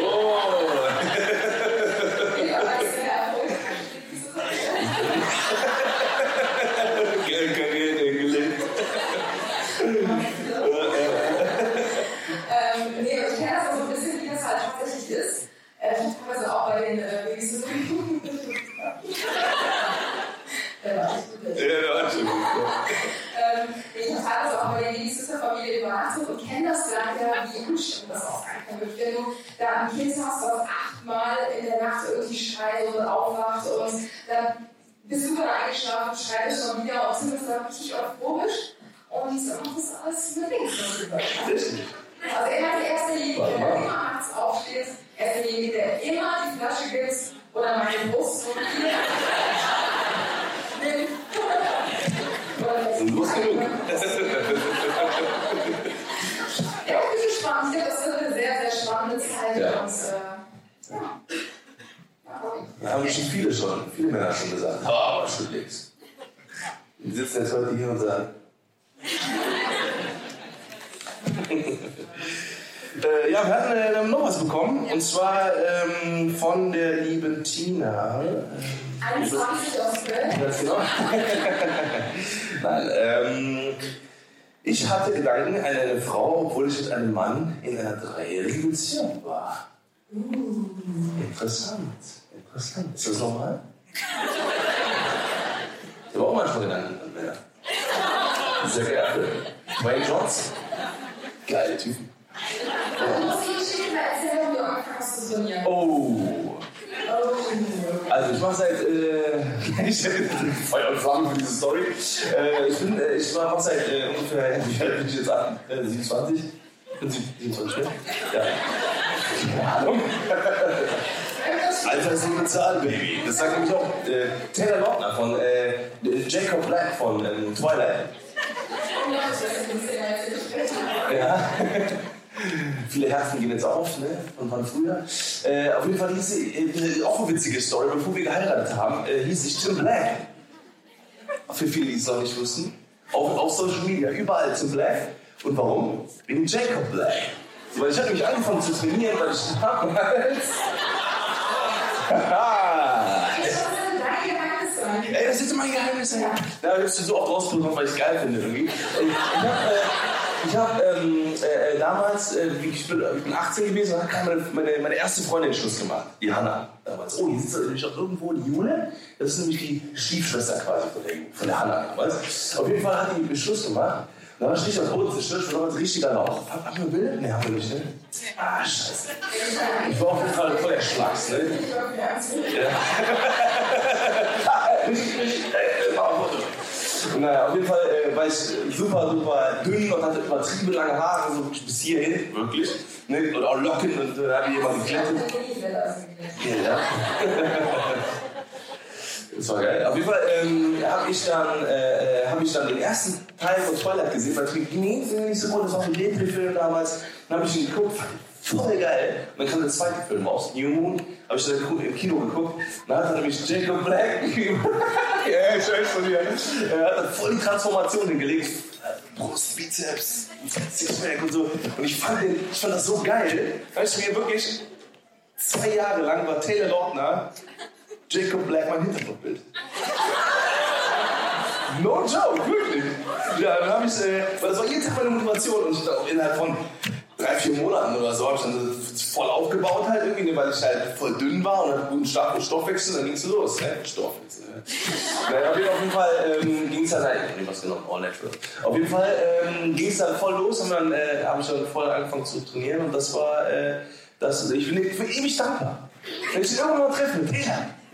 Bist du gerade eingeschlafen, schreibst schon wieder und sind dann richtig euphorisch und macht das alles mit links. Also er hat die erste Linie, der immer nachts aufsteht, er ist derjenige, der immer die Flasche gibt oder meine Brust und *laughs* hier. Nimm. Oder das Los genug. Ja, ich bin gespannt. Ich glaube, das wird eine sehr, sehr spannende Zeit. Ja. Und, äh, ja. Da haben schon viele schon, viele Männer schon gesagt. Oh, aber schon links. Die sitzen jetzt heute hier und sagen. *laughs* äh, ja, wir hatten äh, noch was bekommen. Und zwar ähm, von der lieben Tina. 21 aus Köln. Ganz genau. *laughs* Nein, ähm, ich hatte Gedanken an eine Frau, obwohl ich mit einem Mann in einer dreijährigen Beziehung war. Interessant, interessant. Ist das normal? Ich habe auch manchmal Gedanken an Männer. Sehr geehrte Dwayne Johnson. Geile Typen. Trainieren. Oh. Also ich mache seit äh, *laughs* ich Feuer und Flammen für diese Story. Äh, ich bin äh, ich mache seit äh, ungefähr *laughs* wie alt bin ich jetzt an? Äh, 27? Bin Sie 27? ne? Ja. Keine Ahnung. *laughs* Alter ist eine Zahl, Baby. Das sagt nämlich auch äh, Taylor Lautner von äh, Jacob Black von ähm, Twilight. Ja. *laughs* Viele Herzen gehen jetzt auf, ne? Von, von früher. Äh, auf jeden Fall hieß äh, auch eine witzige Story, bevor wir geheiratet haben, äh, hieß ich Tim Black. Für viele, die es noch nicht wussten. Auch auf Social Media, überall Tim Black. Und warum? Wegen Jacob Black. Weil ich hatte mich angefangen zu trainieren, weil ich *laughs* damals. Haha. Ey, das ist jetzt mein Geheimnis. Ja, ich habe es so oft ausprobiert, weil ich es geil finde irgendwie. Ich habe äh, hab, ähm, äh, damals, äh, ich, bin, ich bin 18 gewesen, und kam meine, meine, meine erste Freundin Schluss gemacht, die Hanna. Damals. Oh, hier sitzt nämlich auch irgendwo die Jule. Das ist nämlich die Stiefschwester quasi von der, von der Hanna damals. Auf jeden Fall hat die Schluss gemacht. Da war ich richtig auf Boden zerstört, schon damals richtiger Lauch. Haben wir Bilder? Ne, haben wir nicht, ne? Ah, scheiße. Ich war auf jeden Fall voll der Schlags, ne? Richtig, richtig, äh, war auf Foto. Naja, auf jeden Fall äh, war ich super, super dünn und hatte übertrieben lange Haare, so bis hierhin, wirklich. Ne? Und auch Locken und äh, da habe ich jemand geklettet. Ja, ja. *laughs* Das war geil. Auf jeden Fall ähm, habe ich, dann, äh, äh, hab ich dann den ersten Teil von Twilight gesehen, weil ich ging nicht so gut, das war ein Gameplay-Film damals. Dann habe ich ihn geguckt, ich voll geil. Und dann kam der zweite Film raus, New Moon, habe ich dann im Kino geguckt. Dann hat er nämlich Jacob Black, *laughs* *laughs* ja, ich weiß von dir, er hat voll die Transformation hingelegt. Brust, Bizeps, Sixpack und so. Und ich fand, den, ich fand das so geil. Weißt du, mir wirklich zwei Jahre lang war Taylor Lautner Jacob Black mein Hintergrundbild. No joke, wirklich. Ja, dann habe ich, äh, weil das war jeden Tag meine Motivation und ich dachte, innerhalb von drei, vier Monaten oder so habe ich dann voll aufgebaut halt irgendwie, ne, weil ich halt voll dünn war und hatte guten starken Stoffwechsel, dann ging es los, ne? Stoffwechsel. Ne? Naja, auf jeden Fall ähm, ging es dann, nein, ich was genommen, all natural. Auf jeden Fall ähm, ging es dann voll los und dann äh, habe ich dann voll angefangen zu trainieren und das war, äh, das, ich bin, ich bin ewig dankbar. Wenn ich ihn irgendwann mal treffe,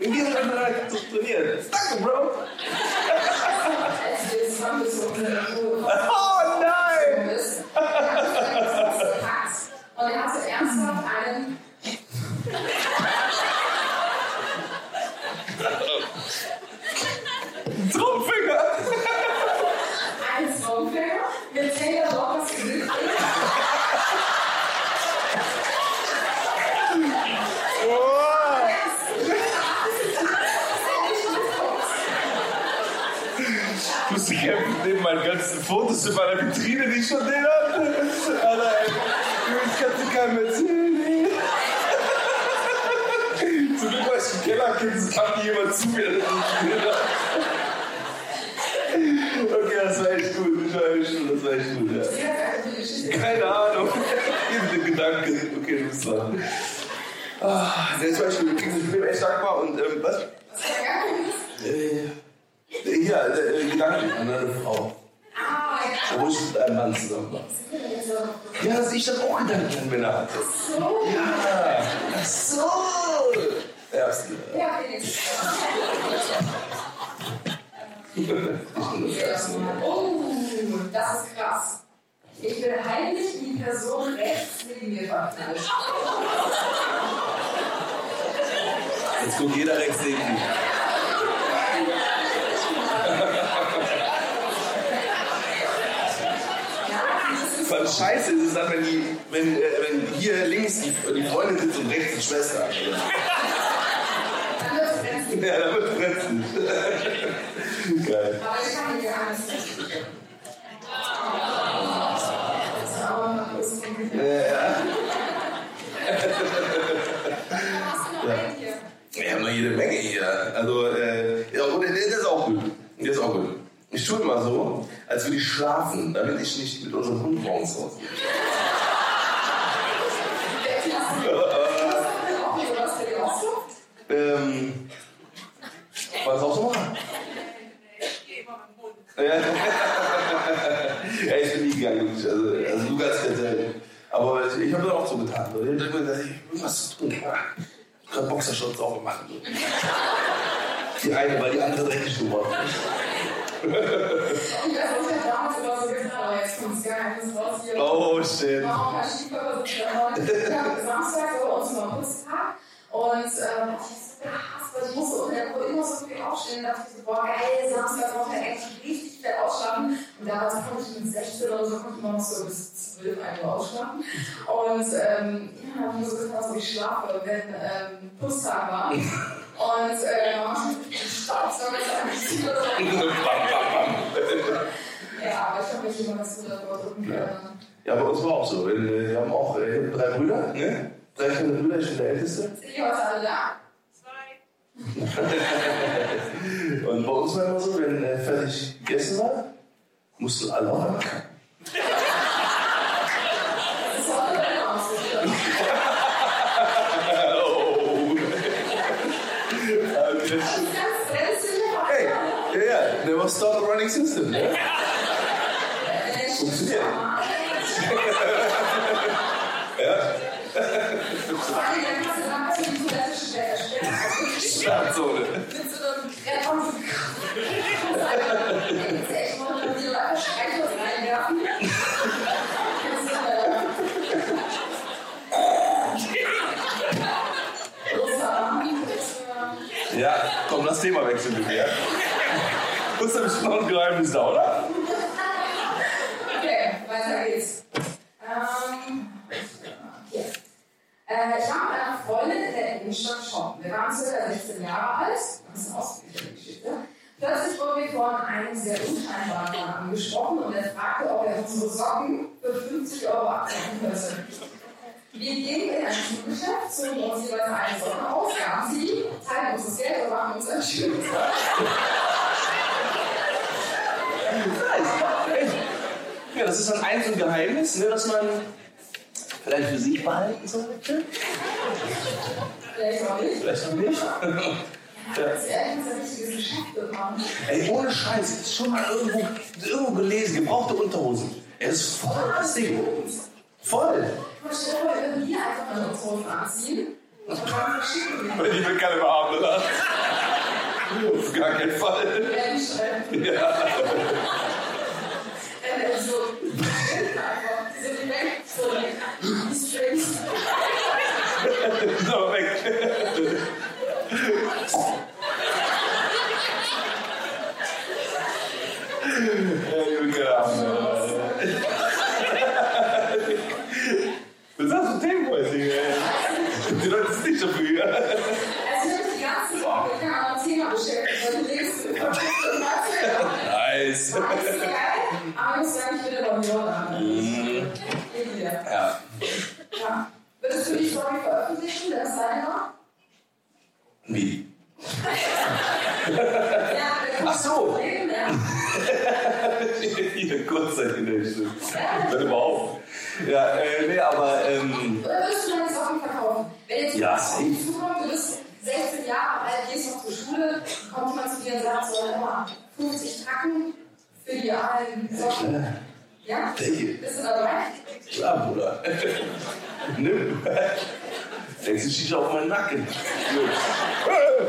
Peter, in diesem Moment zu trainieren. Danke, Bro. Oh nein! Und er hatte ernsthaft einen. Trumpfinger! einen Stromfinger mit Taylor Lautners Gesicht. Ich muss die kämpfen neben meinen ganzen Fotos in meiner Vitrine, die ich schon den hatte. Alter, ey, ich kann dir keinem erzählen. Zum Glück war ich im Keller, es kam nie jemand zu mir. Okay, das war echt gut, das war echt gut, das war echt gut, ja. Keine Ahnung. Irgendein Gedanke. Okay, du bist dran. Ah, der ist Beispiel, ich bin echt dankbar und ähm, was? Äh, hier, äh, Gedanken an eine Frau. Ich mit einem Mann zusammen war. Ja, dass ich dann auch Gedanken an Männer hatte. Ja, ach so. Ja, klar. Ja. Oh, das ist krass. Ich bin heimlich die Person rechts neben mir verknallt. Jetzt guckt jeder rechts neben dich. Voll scheiße ist es dann, wenn, die, wenn, äh, wenn hier links die, die Freundin sitzt und rechts die Schwester. *laughs* Dann wird es. Ja, da wird fressen. Geil. Aber ich kann gar nicht das Äh, ja. Wir haben noch jede Menge hier. Also, äh, der ist auch gut. Der ist auch gut. Ich tue immer so, als würde ich schlafen, damit ich nicht mit unserem Hund morgens rausgehe. Was? Ähm, war das auch so machen? Ja. ich bin nie gegangen. Also, also du ganz erzählt. Aber ich, habe das auch so getan. Ich habe gedacht, ich muss was zu tun. Ich habe Boxershorts auch gemacht. Die eine, weil die andere dreckig geworden ist. Und *laughs* das ist ja damals immer so aber jetzt kommt das Geheimnis raus hier. Oh, shit. Warum da heute? Ja, Samstag so uns im Putztag. Und ähm, ich hab so gehasst, weil ich musste unter der Woche immer so früh aufstehen. Da dachte ich so, boah, geil, Samstag noch echt richtig fett ausschlafen. Und damals konnte ich mit 16 oder so, konnte ich immer noch so bis 12 Uhr ausschlafen. Und ähm, ja, habe ich mir so gedacht, so ich schlafe, wenn ähm, Putztag war. *laughs* Und äh, Staubsauger bam. Ja, aber ich habe mich immer gut davor drücken können. Ja, bei uns war auch so. Wir, wir haben auch äh, ich drei Brüder, ne? Drei kleine Brüder, ich bin der Älteste. Sind die heute alle da? *laughs* Und bei uns war immer so, wenn äh, fertig gegessen war, mussten alle auch einmal *laughs* kacken. Das ist heute immer auch so. Oh. Okay. Ganz brenzlig. Hey, ja, ja, never stop a running system, ne? Funktioniert. Ja, Vor allem, dann kannst du dann kannst du die Toilette stellen. Startzone. Mit so einem Brett und so. Jetzt echt mal die Leute Streichholz reinwerfen. Das ist, äh, großer, äh, Ja, komm, lass Thema wechseln bitte, ja? Bestimmt noch ein Geheimnis da, oder? Okay, weiter geht's. Ähm, hier. Äh, ich war mit einer Freundin in der Innenstadt shoppen. Wir waren circa 16 Jahre alt. Das ist eine ausführliche Geschichte. Plötzlich wurden wir von einem sehr unscheinbaren Mann angesprochen und er fragte, ob er unsere Socken für 50 Euro abkaufen könnte. Wir gingen in ein Schuhgeschäft, zogen uns jeweils eine Socke aus, gaben sie, teilten uns das Geld und machen uns einen schönen *laughs* Ja, das ist dann ein Geheimnis, ne, das man vielleicht für sich behalten sollte. Vielleicht auch nicht. Vielleicht auch nicht. Das ist ehrlich gesagt ein richtiges Geschäft gemacht. Ey, ohne Scheiß, ich hab schon mal irgendwo, irgendwo gelesen, gebrauchte Unterhosen. Er ist voll das Ding. Voll. Man stellt mal irgendwie einfach mal Unterhosen anziehen Weil die will keine behaben lassen. *laughs* Auf gar keinen Fall. Ja. Äh, so, die alten Socken. Ja? Bist du dabei? Klar, Bruder. *laughs* Nimm. Denkst du, schießt auf meinen Nacken? Äh.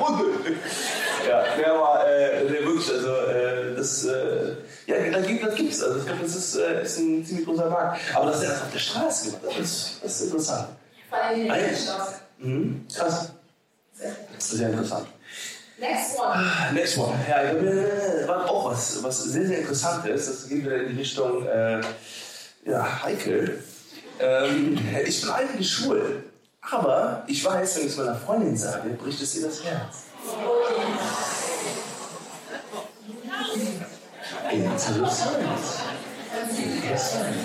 Ja, der war äh, der wirklich, also äh, das, äh, ja, da gibt, das gibt's. Also ich glaube, das ist, äh, ist ein ziemlich großer Markt. Aber dass er das auf der Straße gemacht hat, das, das ist interessant. Vor allem in der Ah. Innenstadt. Mhm. Krass. Sehr interessant. Next one. Next one. Ja, äh, war auch was, was sehr, sehr interessant ist. Das geht wieder in die Richtung äh, ja, heikel. Ähm, ich bin eigentlich schwul. Aber ich weiß, wenn ich es meiner Freundin sage, bricht es ihr das Herz. Interessant. Interessant.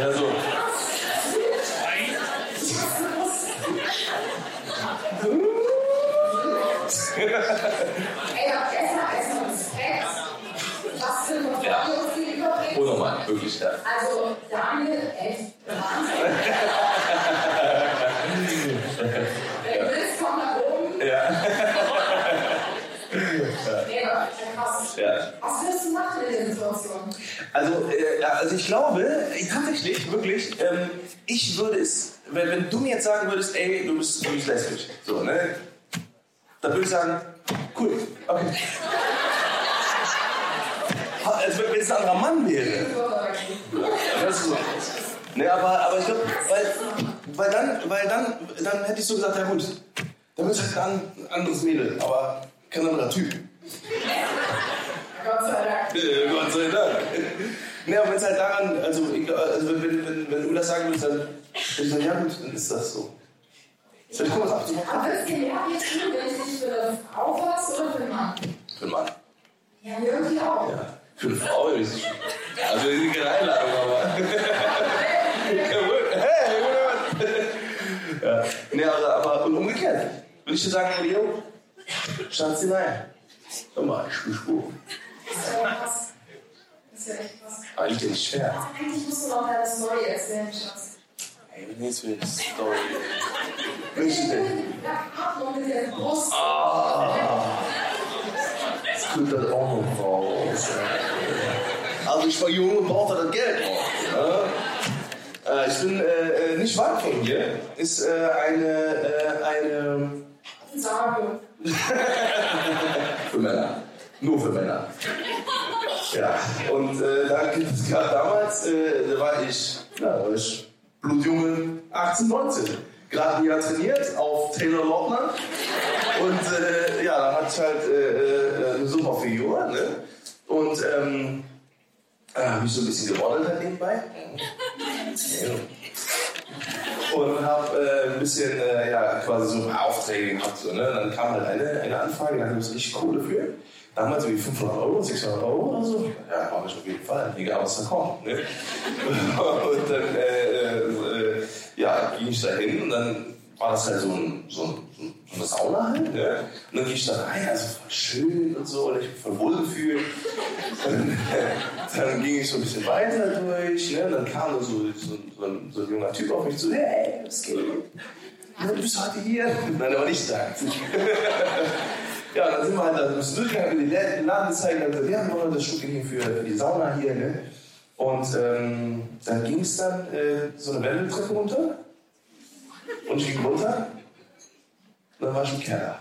Ja, so. Ey, habt erstmal erstmal Respekt. Was für eine Ja. Sie überbringen. Unnormal, wirklich, ja. Also, Daniel, echt Wahnsinn. Wenn du willst, komm nach oben. Ja. Nee, aber krass. ja. Was würdest du machen in der Situation? Also, äh, ja, also ich glaube, äh, tatsächlich, wirklich, ähm, ich würde es, wenn, wenn du mir jetzt sagen würdest, ey, du bist, du bist lesbisch, so, ne? Dann würde ich sagen, cool, okay. Also, wenn es ein anderer Mann wäre, das ist so. Ne, aber, aber ich glaube, weil, weil, dann, weil dann, dann hätte ich so gesagt, ja gut, dann es halt ein anderes Mädel, aber kein anderer Typ. Gott sei Dank. Äh, Gott sei Dank. Ne, aber wenn es halt daran, also, ich, also wenn, wenn, wenn, wenn du das sagen würdest, dann würde ich sagen, ja gut, dann ist das so. Ich gucken, was abzumachen? Aber tun, wenn ich dich für eine Frau fasse oder für einen Mann? Für einen Mann. Ja, irgendwie auch. Ja. Für eine Frau ist es. Also, das ist keine Einladung, aber. hey, ja. Ne, aber, aber und umgekehrt. Würde ich dir sagen, Leo, Schatzi, nein. Hör mal, ich bin schwul. Das ist ja krass. Das ist ja echt krass. Eigentlich nicht fair. Eigentlich musst du noch deine Story erzählen, Schatz. Ey, wenn jetzt für eine Story. Der Brust. Das kommt dann auch noch raus. Also ich war jung und brauchte das Geld noch. Ja? Äh, ich bin äh, äh, nicht weit von hier. Ist äh, eine, äh, eine Sage. *laughs* für Männer. Nur für Männer. Ja, und äh, da gibt es damals, äh, da war ich, ja, da war ich blutjunge 18, 19. Gerade Jahr trainiert auf Taylor Lautner. Und äh, ja, da hatte ich halt äh, äh, eine super Figur. Ne? Und ähm, äh, habe ich so ein bisschen gemodelt halt nebenbei. Und habe äh, ein bisschen äh, ja, quasi so Aufträge gehabt. So, ne? Dann kam halt eine, eine Anfrage, da hatte ich richtig Kohle für. Damals irgendwie 500 Euro, 600 Euro oder so. Ja, war ich auf jeden Fall. Egal, was da kommt. Ne? *laughs* und dann äh, ja, ging ich da hin und dann war das halt so, ein, so, ein, so eine Sauna halt. Ne? Und dann ging ich da rein, also voll schön und so, und ich mich voll wohl gefühlt. Und, *laughs* dann ging ich so ein bisschen weiter durch, ne? Und dann kam so, so, so, ein, so ein junger Typ auf mich zu, hey, was geht? Ja, du bist heute hier? Nein, war nicht da. *laughs* ja, dann sind wir halt da ein bisschen durchgegangen, die Laden gesagt, ja, wir wollen das Stück hier für, für die Sauna hier, ne? Und ähm, dann ging es dann äh, so eine Wendeltreppe runter. Und ich ging runter. Und dann war ich im Keller.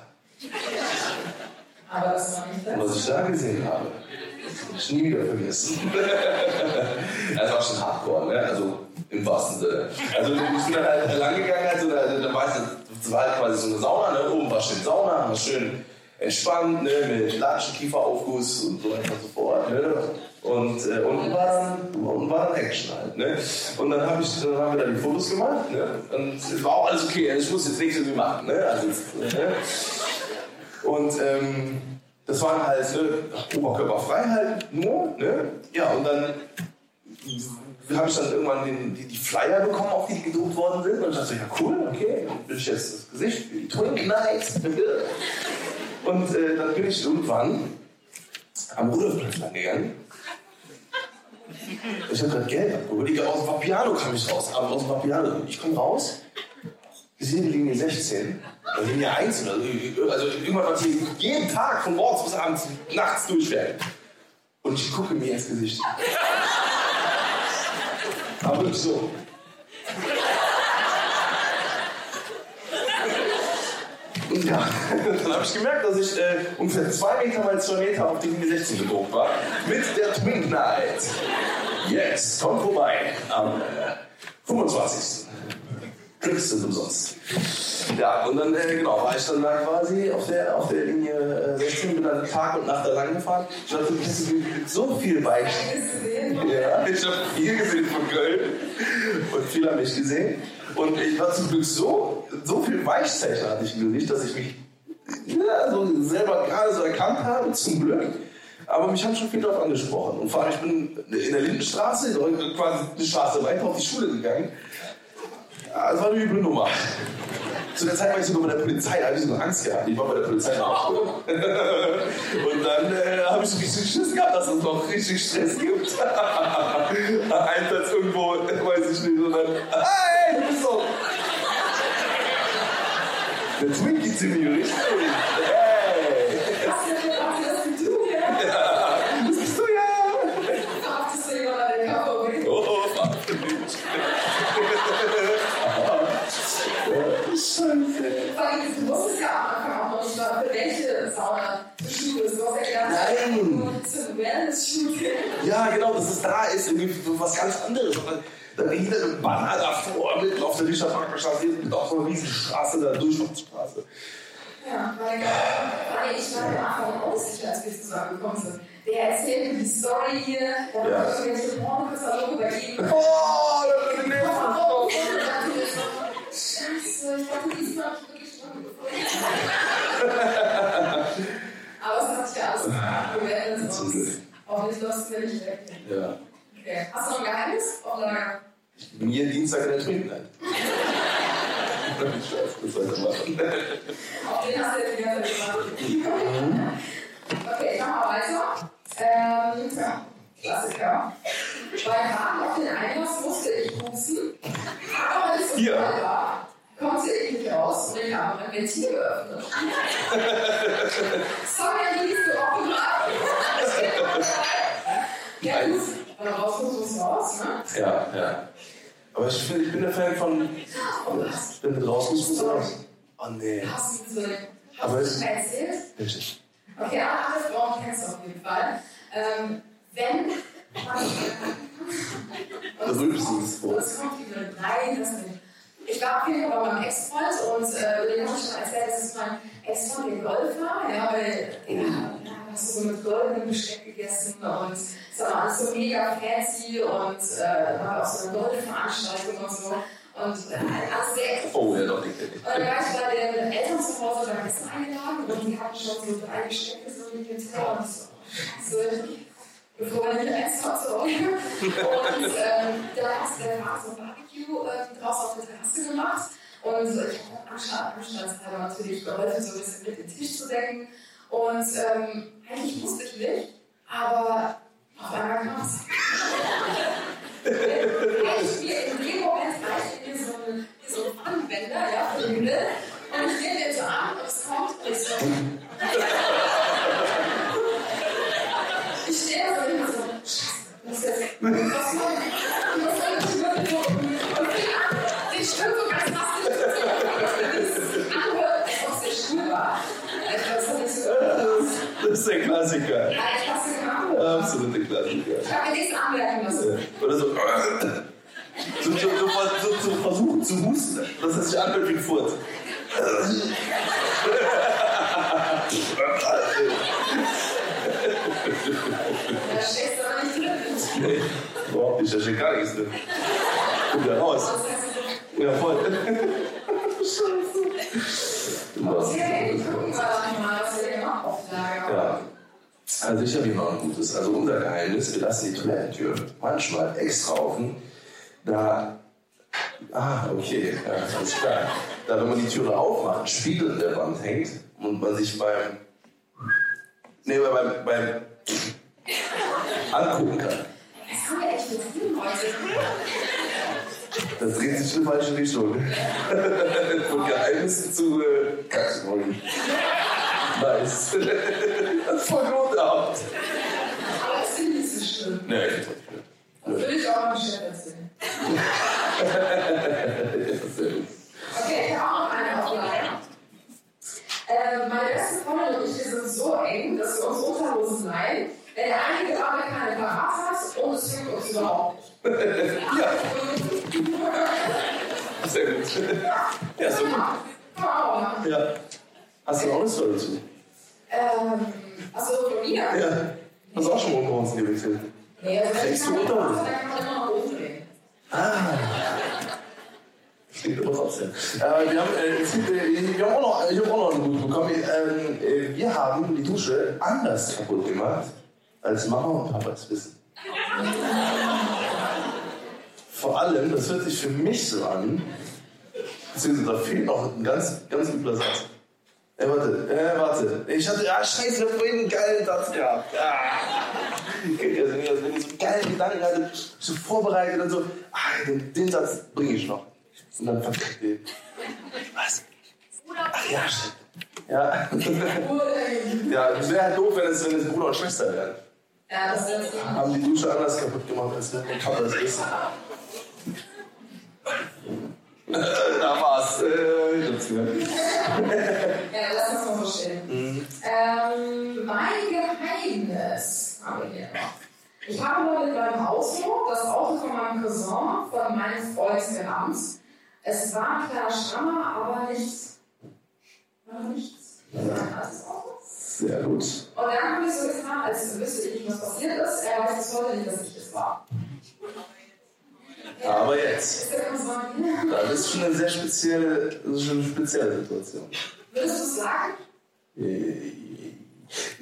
Aber das war nicht Und das. was ich da gesehen habe, hab ich nie wieder vergessen. *laughs* das war schon hardcore, ne? Also im wahrsten Sinne. Also ich bin dann halt lang gegangen, also, da, da war, es- das war halt quasi so eine Sauna, ne? Oben war schön Sauna, war schön entspannt, ne? Mit Latschenkiefer-Aufguss und so weiter und so fort. Ne? Und äh, unten, war dann, unten war dann Action halt. Ne? Und dann, hab ich, dann haben wir da die Fotos gemacht. Ne? Und es war auch alles okay. Ich muss jetzt nichts irgendwie machen. Ne? Also, ne? Und ähm, das waren halt ne, oberkörperfrei halt nur. Ne? Ja, und dann habe ich dann irgendwann den, die, die Flyer bekommen, auf die gedruckt worden sind. Und ich dachte, ja cool, okay, dann bin ich jetzt das Gesicht die Twink Nights. Und äh, dann bin ich irgendwann am Rudolfplatz lang gegangen. Ich habe gerade Geld abgeholt. Ich, aus dem Vapiano kam ich raus. Aber aus Vapiano. Ich komme raus. Wir sind in Linie 16. Oder Linie 1 oder so. Also irgendwann was hier jeden Tag von morgens bis abends nachts durchfährt. Und ich gucke mir ins Gesicht. Aber so. Ja, dann habe ich gemerkt, dass ich äh, ungefähr zwei Meter mal zwei Meter auf die Linie 16 gedruckt war. Mit der Twin Night. Yes, komm vorbei am äh, 25. Drinks sind umsonst. Ja, und dann äh, genau, war ich dann da quasi auf der, auf der Linie äh, 16, bin dann Tag und Nacht da lang gefahren. Ich hatte so viel Bike. Ja, ich habe viel gesehen von Köln und viel habe ich gesehen. Und ich war zum Glück so, so viel Weichzeichen hatte ich im Gesicht, dass ich mich ja, so selber gerade so erkannt habe, zum Glück. Aber mich haben schon viele darauf angesprochen. Und vor allem, ich bin in der Lindenstraße, quasi eine Straße weiter auf die Schule gegangen. Das war eine üble Nummer. Zu der Zeit war ich sogar bei der Polizei, da habe ich sogar Angst gehabt. Ich war bei der Polizei nach *laughs* Und dann äh, habe ich richtig Schiss gehabt, dass es noch richtig Stress gibt. *laughs* Einsatz irgendwo, weiß ich nicht. Und dann, hey, du bist so. Der Twinkie ziemlich richtig. Hey. Ja, das bist du ja. Oh, Scheiße. Du musstest ja am Anfang auch noch welche Sauna du Du Nein. zu. Ja, genau, dass es da ist, irgendwie was ganz anderes. Aber dann hing da ein Banner davor, mitten auf der Lichterparkstraße, mit auf so einer Riesenstraße, da Durchfahrtsstraße. Ja, weil, weil ich war am Anfang auch sicher, als wir zusammengekommen sind. Der erzählte die Story hier, da Ja. hat irgendwelche Pornokataloge übergeben. Oh, das ist ein Scheiße, ich dachte, diesmal ich wirklich dran Aber es hat sich ja alles gewendet Zum Glück. und hoffentlich lässt du mir nicht weg. Ja. Okay. Hast du noch ein Geheimnis? Mir Dienstag in der. Das soll ich machen. Auf den hast du jetzt die ganze Zeit gemacht. Okay, ich mach mal weiter. Ähm, ja, Klassiker. Beim Warten auf den Einlass musste ich husten, aber als es Hier. voll war, konnte ich nicht raus und ich habe mein Ventil geöffnet. *laughs* Sorry, die, die gerochen haben. Ja, gut. Aber raus muss es raus, ne? Ja, ja. Aber ich, find, ich bin der Fan von. Ich bin draußen, ich muss raus. Oh nee. Hast du. Aber es- du schon erzählt? Richtig. Okay, alle Frauen kennst du auf jeden Fall. Ähm, wenn *laughs* man. Du es vor. Das kommt wieder rein, das nicht. Ich war auf jeden Fall bei meinem Ex-Freund und äh, den habe ich schon erzählt, das ist mein Ex-Freund, der Golf war. Ja, weil ja, du so mit goldenem Besteck gegessen und es war alles so mega fancy und äh, war auch so eine Golfveranstaltung und so. Und äh, alles sehr Oh, ja, doch, ich. und dann war ich bei den Eltern zu Hause beim Essen eingeladen und die hatten schon so drei Gestecke so mit dem Teller und so. so bevor wir nicht extra zu Und ähm, da hat der Vater so ein Barbecue äh, draußen auf der Terrasse gemacht. Und ich habe Anstand, anstandshalber natürlich geholfen, so ein bisschen mit den Tisch zu decken. Und ähm, eigentlich wusste ich nicht, aber auf einmal kam es. Ich mir in dem Moment reicht mir so ein, wie so Anwender, ja, für den Himmel. Und ich nehme den so an und es kommt und ich so. Klassiker. Ja, ich gemacht. Absolute Klassiker. Ich habe mir nichts anmerken lassen. Oder so. So, so, so, so, versuchen zu husten, dass es sich anhört wie ein Furz. Da steckst du aber nicht drin. Nee, überhaupt nicht, da steht gar nichts drin. Kommt ja raus. Ja, voll. *laughs* Okay, gucken wir doch mal, was wir auflagen. Ja. Also ich habe hier noch ein gutes. Also unser Geheimnis, wir lassen die Toilettentür manchmal extra offen. Da. Ah, okay, ja, alles klar. Da, wenn man die Türe aufmacht, ein Spiegel in der Wand hängt und man sich beim. Nee, beim, beim Angucken kann. Das dreht sich in die falsche Richtung. *laughs* Von Geheimnissen zu äh, Kackschrollen. Nice. *laughs* Das ist voll gut ab. Aber das finde ich nicht so schlimm. Nee, ich find's nicht Das will ich auch meinem Chef erzählen. schlimm. Okay, ich habe auch noch eine Aufgabe. Äh, meine beste Freundin und ich, wir sind so eng, dass wir uns Unterhosen leihen, wenn der eine gerade keine parat hat und es juckt uns überhaupt nicht. Ja, sehr gut. Ja, so gut. Machen. Ja. Hast du auch eine Story dazu? Ähm, also von mir? Ja. Hast du auch schon mal Unterhosen gewechselt? Nee, ich Trägst du keine Unterhosen? parat habe, dann kann man immer nach oben drehen. Klingt aber trotzdem. Äh, wir, haben, äh, äh, wir haben auch noch, ich habe auch noch eine gute bekommen. Ähm, äh, wir haben die Dusche anders kaputt gemacht, als Mama und Papa es wissen. Vor allem, das hört sich für mich so an, beziehungsweise da fehlt noch ein ganz, ganz übler Satz. Äh, warte, äh, warte. Ich hatte, ja, scheiße, ich hab vorhin einen geilen Satz gehabt. Ah. Das, wenn wenn ihr so einen geilen Gedanken hattet, so vorbereitet und so, ah, den, den Satz bringe ich noch. Und dann verkackt ihr. Was? Ach ja, stimmt. Ja. *laughs* ja, es wäre halt doof, wenn es, wenn es Bruder und Schwester wären. Ja, das das. Haben die Dusche anders kaputt gemacht, als der Papa das ist. Da war's. Äh, ich hab's gehört. Ja, lass uns mal so stehen. Mhm. Ähm, mein Geheimnis haben wir hier noch. Ich habe mal mit meinem Auto das Auto von meinem Cousin von meinem Freund gerammt. Es war ein kleiner Schrammer, aber nichts. War nichts. Sehr gut. Und dann habe ich so getan, als wüsste ich nicht, was passiert ist. Er weiß bis heute nicht, dass ich es war. Aber jetzt. Ist? Das ist schon eine sehr spezielle, das ist schon eine spezielle Situation. Würdest du es sagen?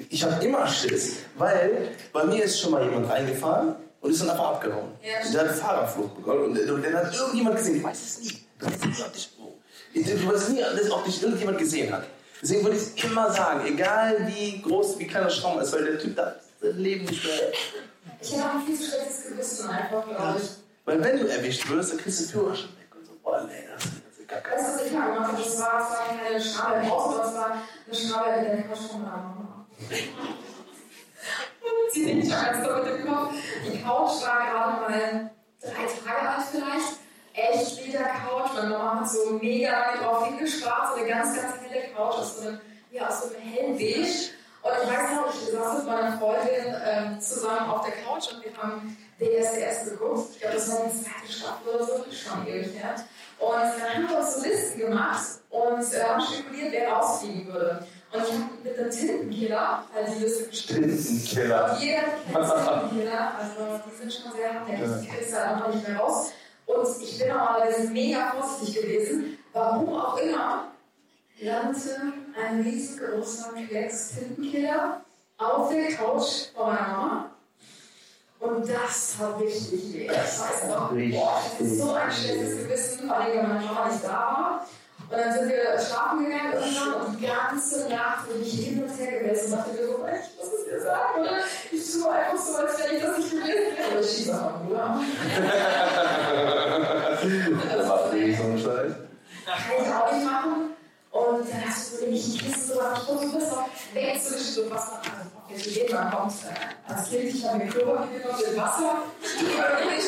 Ich habe immer Schiss, weil bei mir ist schon mal jemand reingefahren und ist dann einfach abgehauen. Ja. Der hat Fahrerflucht bekommen und, und dann hat irgendjemand gesehen, ich weiß es nie. Du weißt nie, ob dich, du weißt nie, ob dich irgendjemand gesehen hat. Deswegen würde ich immer sagen, egal wie groß, wie klein der Schraum ist, weil der Typ da sein Leben nicht mehr. Ich habe ein viel zu schlechtes Gewissen einfach, glaube ich. Weil wenn du erwischt wirst, dann kriegst du den Führerschein weg und so, boah, nee, das ist Kacke. Weißt du, was ich mal gemacht habe? Das war, das keine Schraube im Auto, das war eine Schraube in der Couch Mama. *laughs* Sie sind nicht ganz so mit dem Kopf. Die Couch war gerade mal drei Tage alt vielleicht. Echt Leder-Couch. Meine Mama hat so mega drauf hingespart. So eine ganz, ganz helle Couch aus so einem, ja, aus so einem hellen Beige. Und ich weiß noch, ich saß mit meiner Freundin ähm, zusammen auf der Couch und wir haben DSDS geguckt. Ich glaube, das war die zweite Staffel oder so, schon ewig her. Und dann haben wir uns so Listen gemacht und äh, haben spekuliert, wer rausfliegen würde. Und ich habe mit einem Tintenkiller halt die Liste geschrieben. Tintenkiller. Jeder kennt Tintenkiller, also die sind schon sehr hartnäckig, die kriegst du halt einfach nicht mehr raus. Und ich bin normalerweise mega vorsichtig gewesen. Warum auch immer landete ein riesengroßer Klecks Tintenkiller auf der Couch von meiner Mama. Und das hat richtig weh. Ich weiß noch, boah, ich hatte so ein schlechtes Gewissen, weil meine Mama nicht da war. Und dann sind wir schlafen gegangen irgendwann und die ganze Nacht bin ich hin und her gewälzt und dachte mir so, ich muss es dir sagen, oder? Ich tue einfach so, als wenn ich das nicht gewesen wäre. Oder ich schieße einfach nur. *laughs* Das macht nicht so einen Scheiß. Kann ich auch nicht machen. Und dann hast du so nämlich ein Kissen so gemacht, und du bist auch wegzuwischen, so was man, also Idee man kommt. Als Kind, ich habe mir Klopapier genommen mit Wasser, natürlich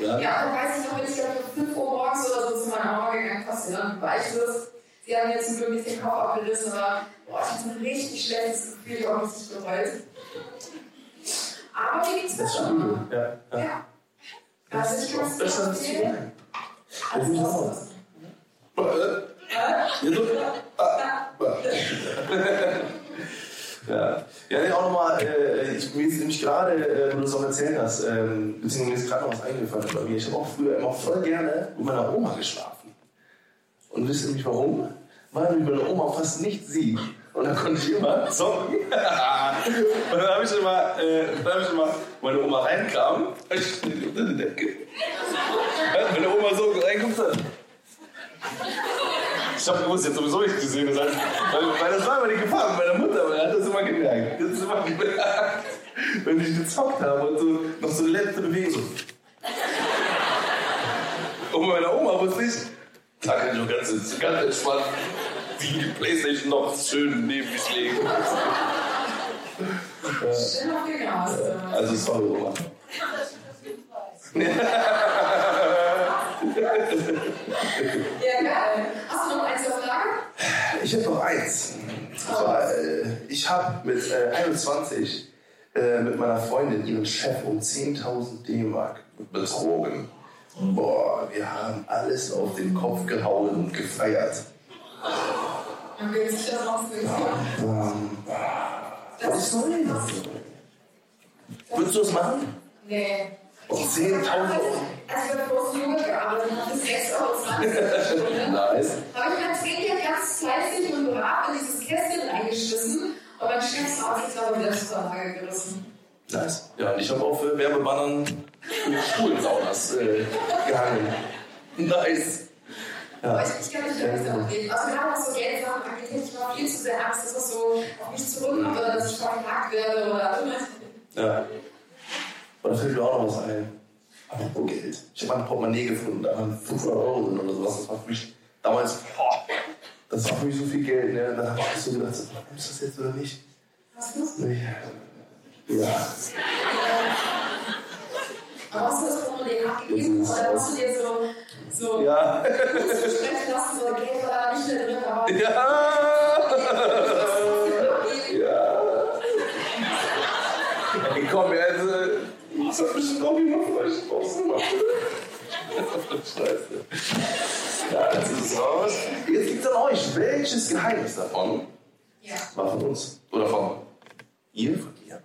Ja. Ja, dann weiß ich noch, bin ich glaube um 5 Uhr morgens oder so zu meiner Mama gegangen, ja dann weiches. Sie haben jetzt nicht den Kopf abgerissen, aber boah, ich hatte ein richtig schlechtes Gefühl, ich habe mich nicht bereut. Aber mir geht's besser. Ja, ja. Ja. Also ich kann es Besser dir als zu empfehlen. sein. Als ich auch. was. Ja, so. Ah, ah. *laughs* Ja, ja auch nochmal, äh, ich, mir ist nämlich gerade, äh, du es auch erzählt hast, ähm, beziehungsweise mir ist gerade noch was eingefallen bei mir. Ich habe auch früher immer voll gerne mit meiner Oma geschlafen. Und wisst ihr nämlich warum? Weil mich meine Oma fast nicht sieht. Und dann konnte ich immer zocken. *laughs* und dann habe ich immer, äh, dann hab ich immer meine Oma reinkam. Meine Oma so reinkommt. Ich habe gewusst, jetzt sowieso nicht gesehen. Das heißt, weil, weil das war immer die Gefahr mit meiner Mutter, weil er hat das immer gemerkt. Das ist immer gemerkt. wenn ich gezockt habe und so noch so letzte Bewegung so. Und meine Oma wusste ich, da kann ich nur ganz, ganz entspannt die Playstation noch schön neben mich legen. Schön auf die Nase. Also sorry, Oma. Ja, *laughs* geil. Hast du noch eins auf Lager? Ich habe noch eins. Zwar, äh, ich habe mit äh, 21 äh, mit meiner Freundin ihren Chef um 10.000 D-Mark betrogen. Boah, wir haben alles auf den Kopf gehauen und gefeiert. Dann will ich das rausfinden. Ähm, Das ist schon würdest du das machen? Nee. Um 10.000 Euro? Als wir vor Jugend gearbeitet haben, bis 6 Euro 20 Stunde. Nice. habe ich Trinkgeld ganz fleißig und brav in dieses Kästchen reingeschmissen und mein Chef hat sich da wieder zur Lage gerissen. Nice. Ja, und ich habe auch für Werbebannern mit Schwulensaunas äh, gehangen. Nice. Ja. ich, ich kann nicht damit reden. Also haben auch so Geldsachen angeht, ich war viel zu sehr Angst, dass das so auf mich zurückkommt oder dass ich verklagt werde oder ja. Und da fällt mir auch noch was ein. Apropos Geld. Ich habe ein Portemonnaie gefunden, da waren 500 Euro drin oder sowas. Das war für mich damals, boah, das war für mich so viel Geld. Ne? Da habe ich so gedacht, nimmst du das jetzt oder nicht? Was ist Nee. Ja. Aber hast du das Portemonnaie abgegeben oder hast du dir so, so Ja. sprechen lassen, so Geld war da nicht mehr drin, aber Ja. Ja. Ey, komm, jetzt. äh, Ich hab mich noch immer vielleicht rausgemacht. Scheiße. Ja, jetzt ist es raus. Jetzt liegt an euch. Welches Geheimnis davon ja. war von uns? Oder von ihr? Von ihr?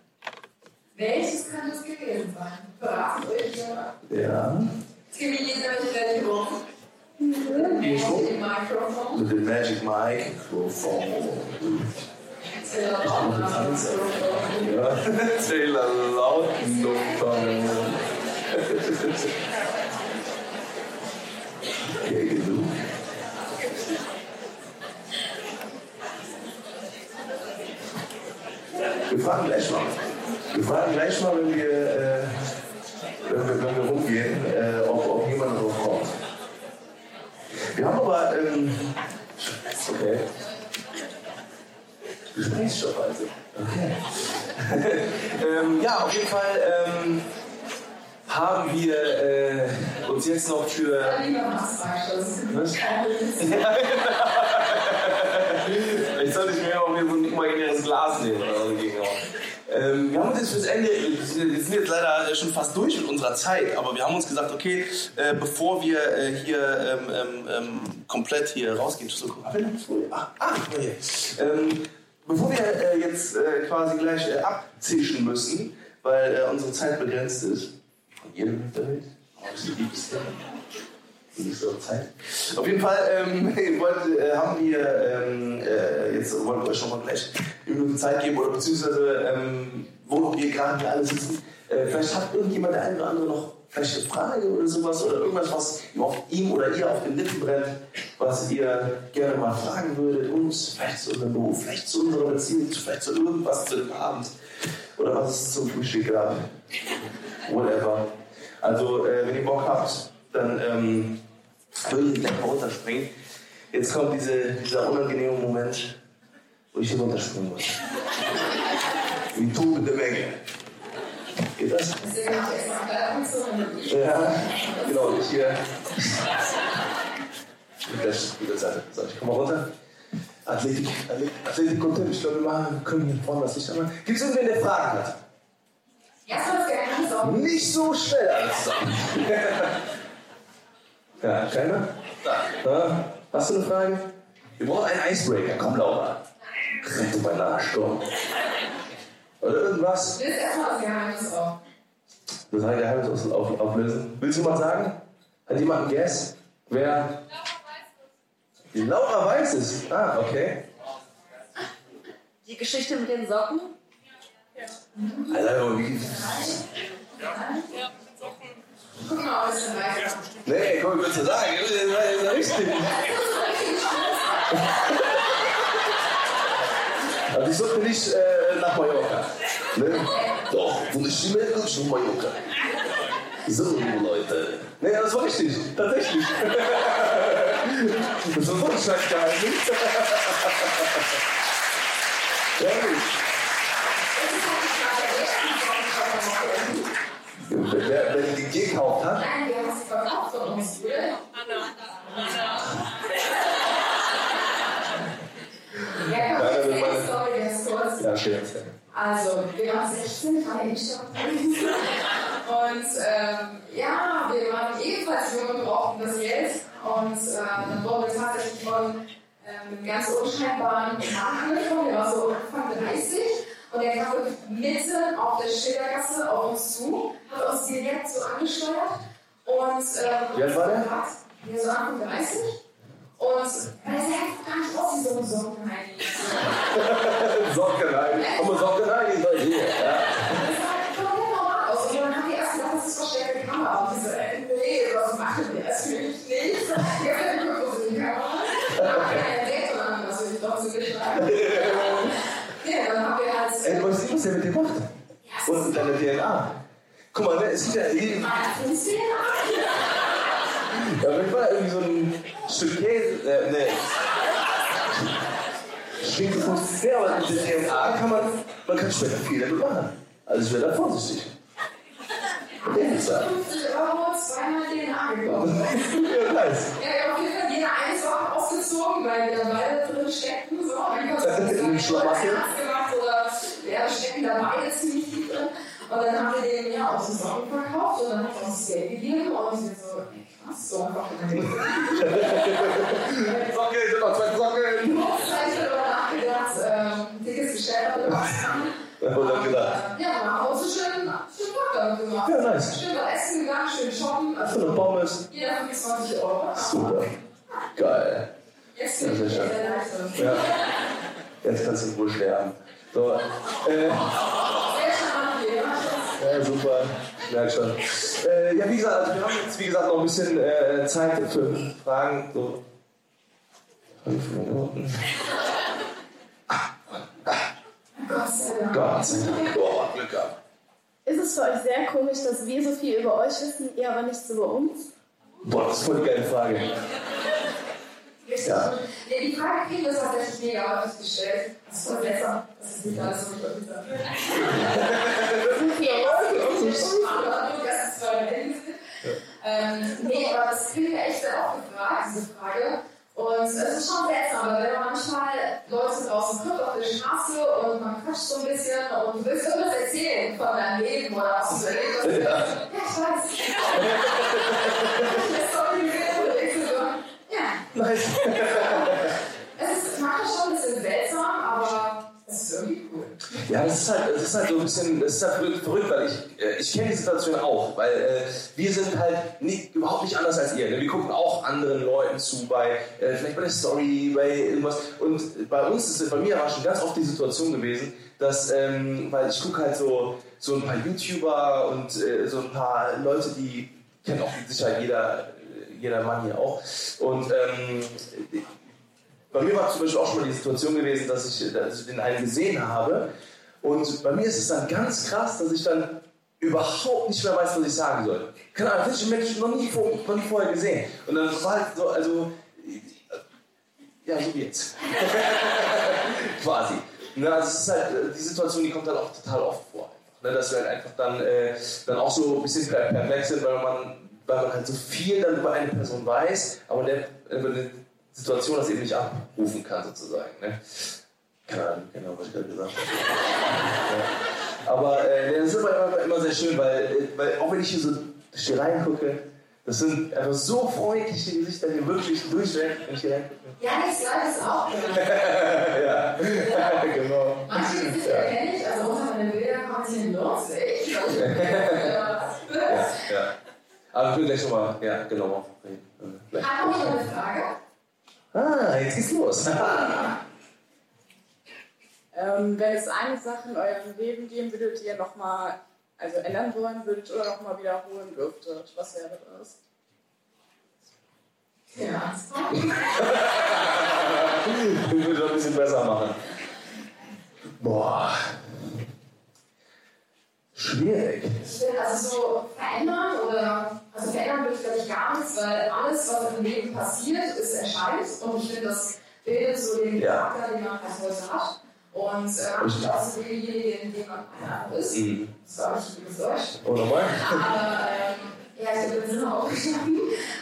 Welches könnte es gewesen sein? Beraten euch ja. Ja. Es gibt jede welche rum. Magic Mikrofon. Mit dem Magic Mike. Mikrofon. *laughs* Taylor Lautluftballon. *laughs* Okay, genug. Wir fragen gleich mal. Wir fragen gleich mal, wenn wir, äh, wenn wir, wenn wir rumgehen, äh, ob, ob jemand drauf kommt. Wir haben aber, ähm, okay. Gesprächsstoff also. Okay. *laughs* ähm, ja, auf jeden Fall ähm, haben wir äh, uns jetzt noch für. Was? Vielleicht *laughs* sollte ich mir auch wieder so ein imaginäres Glas nehmen. Ähm, wir haben uns jetzt fürs Ende, wir sind jetzt leider schon fast durch mit unserer Zeit, aber wir haben uns gesagt, okay, äh, bevor wir äh, hier ähm, ähm, ähm, komplett hier rausgehen, so, ah, ah, Folie. Ähm, bevor wir äh, jetzt äh, quasi gleich äh, abzischen müssen, weil äh, unsere Zeit begrenzt ist, von jedem auf der Welt, so Zeit. Auf jeden Fall ähm, *laughs* wollte, äh, haben wir äh, jetzt wollen wir euch schon mal gleich Minute Zeit geben oder beziehungsweise ähm, wo wir gerade alle sitzen. Äh, vielleicht hat irgendjemand der eine oder andere noch vielleicht eine Frage oder sowas oder irgendwas, was ihm oder ihr auf den Lippen brennt, was ihr gerne mal fragen würdet, uns, vielleicht zu unserem Beruf, vielleicht zu unserer Beziehung, vielleicht zu irgendwas zu dem Abend oder was es zum Frühstück gab. *laughs* Whatever. Also, äh, wenn ihr Bock habt, dann ähm, würde ich gleich mal runterspringen. Jetzt kommt diese, dieser unangenehme Moment, muss. Wie Tube der Menge. Geht das? Ja, genau, ich hier. Mit der, mit der Seite. So, ich komme mal runter. Athletik, Athletik, Athletik-Content. Ich glaube, wir machen, wir können hier vorne das Licht anmachen. Gibt es irgendwen, der Fragen hat? Das Geheimnis auf. Nicht so schnell alles ja, keiner? Ja, hast du eine Frage? Wir brauchen einen Icebreaker. Komm, Laura. Rette bei Nahsturm. Oder irgendwas. Löst erstmal das Geheimnis auf. Das ein Geheimnis aus- auf, auflösen. Willst du mal sagen? Hat jemand einen Guess? Wer? Die Laura weiß es. Ah, okay. Die Geschichte mit den Socken? Alter, wie. Guck mal, es schon weiter. Nee, komm, ich würde sagen. Das ist das richtig. Also ich äh, nach Mallorca. Ne? Doch, der Stimme kommst du nach Mallorca. So, Leute. Ne, das war richtig. Tatsächlich. *laughs* Das ist so ein Scheißgeheimnis. Ehrlich. Wer, wer die gekauft hat, Nein, wir haben sie verkauft von uns. Ja, Ja, komm, das ich ist meine- erzähle die Story ja, schön. Also, wir waren 16, waren in Stadt Und ähm, ja, wir waren ebenfalls jung und brauchten das Geld. Und äh, dann wurden wir tatsächlich von ähm, ganz unscheinbaren Mann angefangen, der war so Anfang 30. Und der kam mitten auf der Schildergasse auf uns zu, hat uns direkt so angesteuert. Und ähm, Wie alt war der? der so Anfang 30. Und er sagt gar nicht wie so ein Sockenheini. Socken rein. Komm mal, Socken rein, ich soll hier. Ja. Das sah komplett normal aus. Und dann haben die erst gedacht, das ist versteckte Kamera. Und die so, äh, nee, was machen wir? Das will ich nicht. Ja, dann gucken wir die Kamera. Dann haben wir keinen Date, sondern das will ich trotzdem nicht schreiben. *laughs* Ja, dann haben wir halt. Ey, du weißt nicht, was der mit dir macht. Und mit deiner DNA. Guck mal, ne, es gibt ja jeden. Meine 15 Jahre. Ja, wenn man irgendwie so ein Stück Käse. Äh, ne. So sehr, aber mit der DNA kann man. Man kann später viel damit machen. Also ich wäre da vorsichtig. Der ist da. 50 Euro, zweimal DNA gekauft. Ja, nice. Ja, auf jeden Fall jeder eine Sache ausgezogen, weil wir da beide drin steckten. So, dann kannst du In dem Schlamassel? Ernst gemacht oder ja, stecken da beide ziemlich tief drin. Und dann haben wir den ja auch zusammen verkauft und dann hat er uns das Geld gegeben und wir so, krass, so *laughs* Socke, sind noch zwei Socken. Hochzeit darüber nachgedacht, ähm, dickes Gestell darüber Und dann gedacht. Ja, wir haben uns schön, schön Tag damit gemacht. Ja, nice. Schön was essen gegangen, schön shoppen. So eine Also, Pommes. jeder 25 Euro. Super. Geil. Jetzt bin ich Ja, der. Ja. Jetzt kannst du in Ruhe sterben. So. Äh, Sehr charmant hier. Ja, super. Merk schon. Äh, ja, wie gesagt, also wir haben jetzt, wie gesagt, noch ein bisschen äh, Zeit für Fragen. So. Fünf Minuten. Gott sei Dank. Gott sei Dank. Boah, Glück gehabt. Ist es für euch sehr komisch, dass wir so viel über euch wissen, ihr aber nichts über uns? Boah, das ist voll die geile Frage. Ja. Nee, die Frage kriegen wir tatsächlich mega häufig gestellt. Das ist voll besser. Das ist nicht alles so mit dieser. Ähm, nee, aber das kriegen wir echt sehr oft gefragt, diese Frage. Und es ist schon seltsam, weil wenn man manchmal Leute draußen trifft auf der Straße und man quatscht so ein bisschen und du willst irgendwas erzählen von deinem Leben oder was du so erlebt hast. Ja. Ja, ich weiß. Das Story gesehen und ich so, *laughs* ja, Nice. *laughs* Ja, das ist halt, das ist halt so ein bisschen, das ist halt verrückt, weil ich, äh, ich kenne die Situation auch, weil äh, wir sind halt nicht, überhaupt nicht anders als ihr. Ne? Wir gucken auch anderen Leuten zu, bei, äh, vielleicht bei der Story, bei irgendwas. Und bei uns ist es, bei mir war schon ganz oft die Situation gewesen, dass, ähm, weil ich gucke halt so, so ein paar YouTuber und äh, so ein paar Leute, die kennt auch Sicherheit jeder, jeder Mann hier auch. Und ähm, bei mir war zum Beispiel auch schon mal die Situation gewesen, dass ich, dass ich den einen gesehen habe. Und bei mir ist es dann ganz krass, dass ich dann überhaupt nicht mehr weiß, was ich sagen soll. Keine Ahnung, ich den Menschen noch nie, vor, noch nie vorher gesehen. Und dann war halt so, also, ja, so wie jetzt. *laughs* Quasi. Ne, also es ist halt, die Situation, die kommt dann auch total oft vor. Ne, dass wir halt einfach dann, äh, dann auch so ein bisschen per- perplex sind, weil man, weil man halt so viel dann über eine Person weiß, aber der, über eine Situation das eben nicht abrufen kann, sozusagen. Ne? Keine Ahnung, genau, was ich gerade gesagt habe. Ja. Aber äh, das ist immer, immer, sehr schön, weil, äh, weil auch wenn ich hier so hier reingucke, das sind einfach so freundliche Gesichter, die wirklich durchweg, wenn ich hier reingucke. Ja, nichts Gleiches auch. ja, *laughs* *laughs* genau. Manche Gesichter kenne ich, also unter meinen Bildern kommt sie. Ich nicht. Ja, ja. Aber ich will gleich nochmal, ja, genau. reden. Hat noch jemand eine Frage? Ah, jetzt geht's los. *laughs* ähm, wenn es eine Sache in eurem Leben geben würde, die ihr nochmal also ändern wollen würdet oder nochmal wiederholen dürftet, was wäre das? Ja. ich würde das ein bisschen besser machen. Boah. Schwierig. Also so verändern oder? Also verändern will ich glaube ich gar nichts, weil alles, was im Leben passiert, ist entscheidend und ich finde, das bildet so den Ja. Charakter, den man halt heute hat. Und äh, ich auch so derjenige, den man einfach ist. Mhm. Das war nicht Deutsch. Oh, nochmal? Aber ähm, ja, ich habe den Sinn aufgestanden.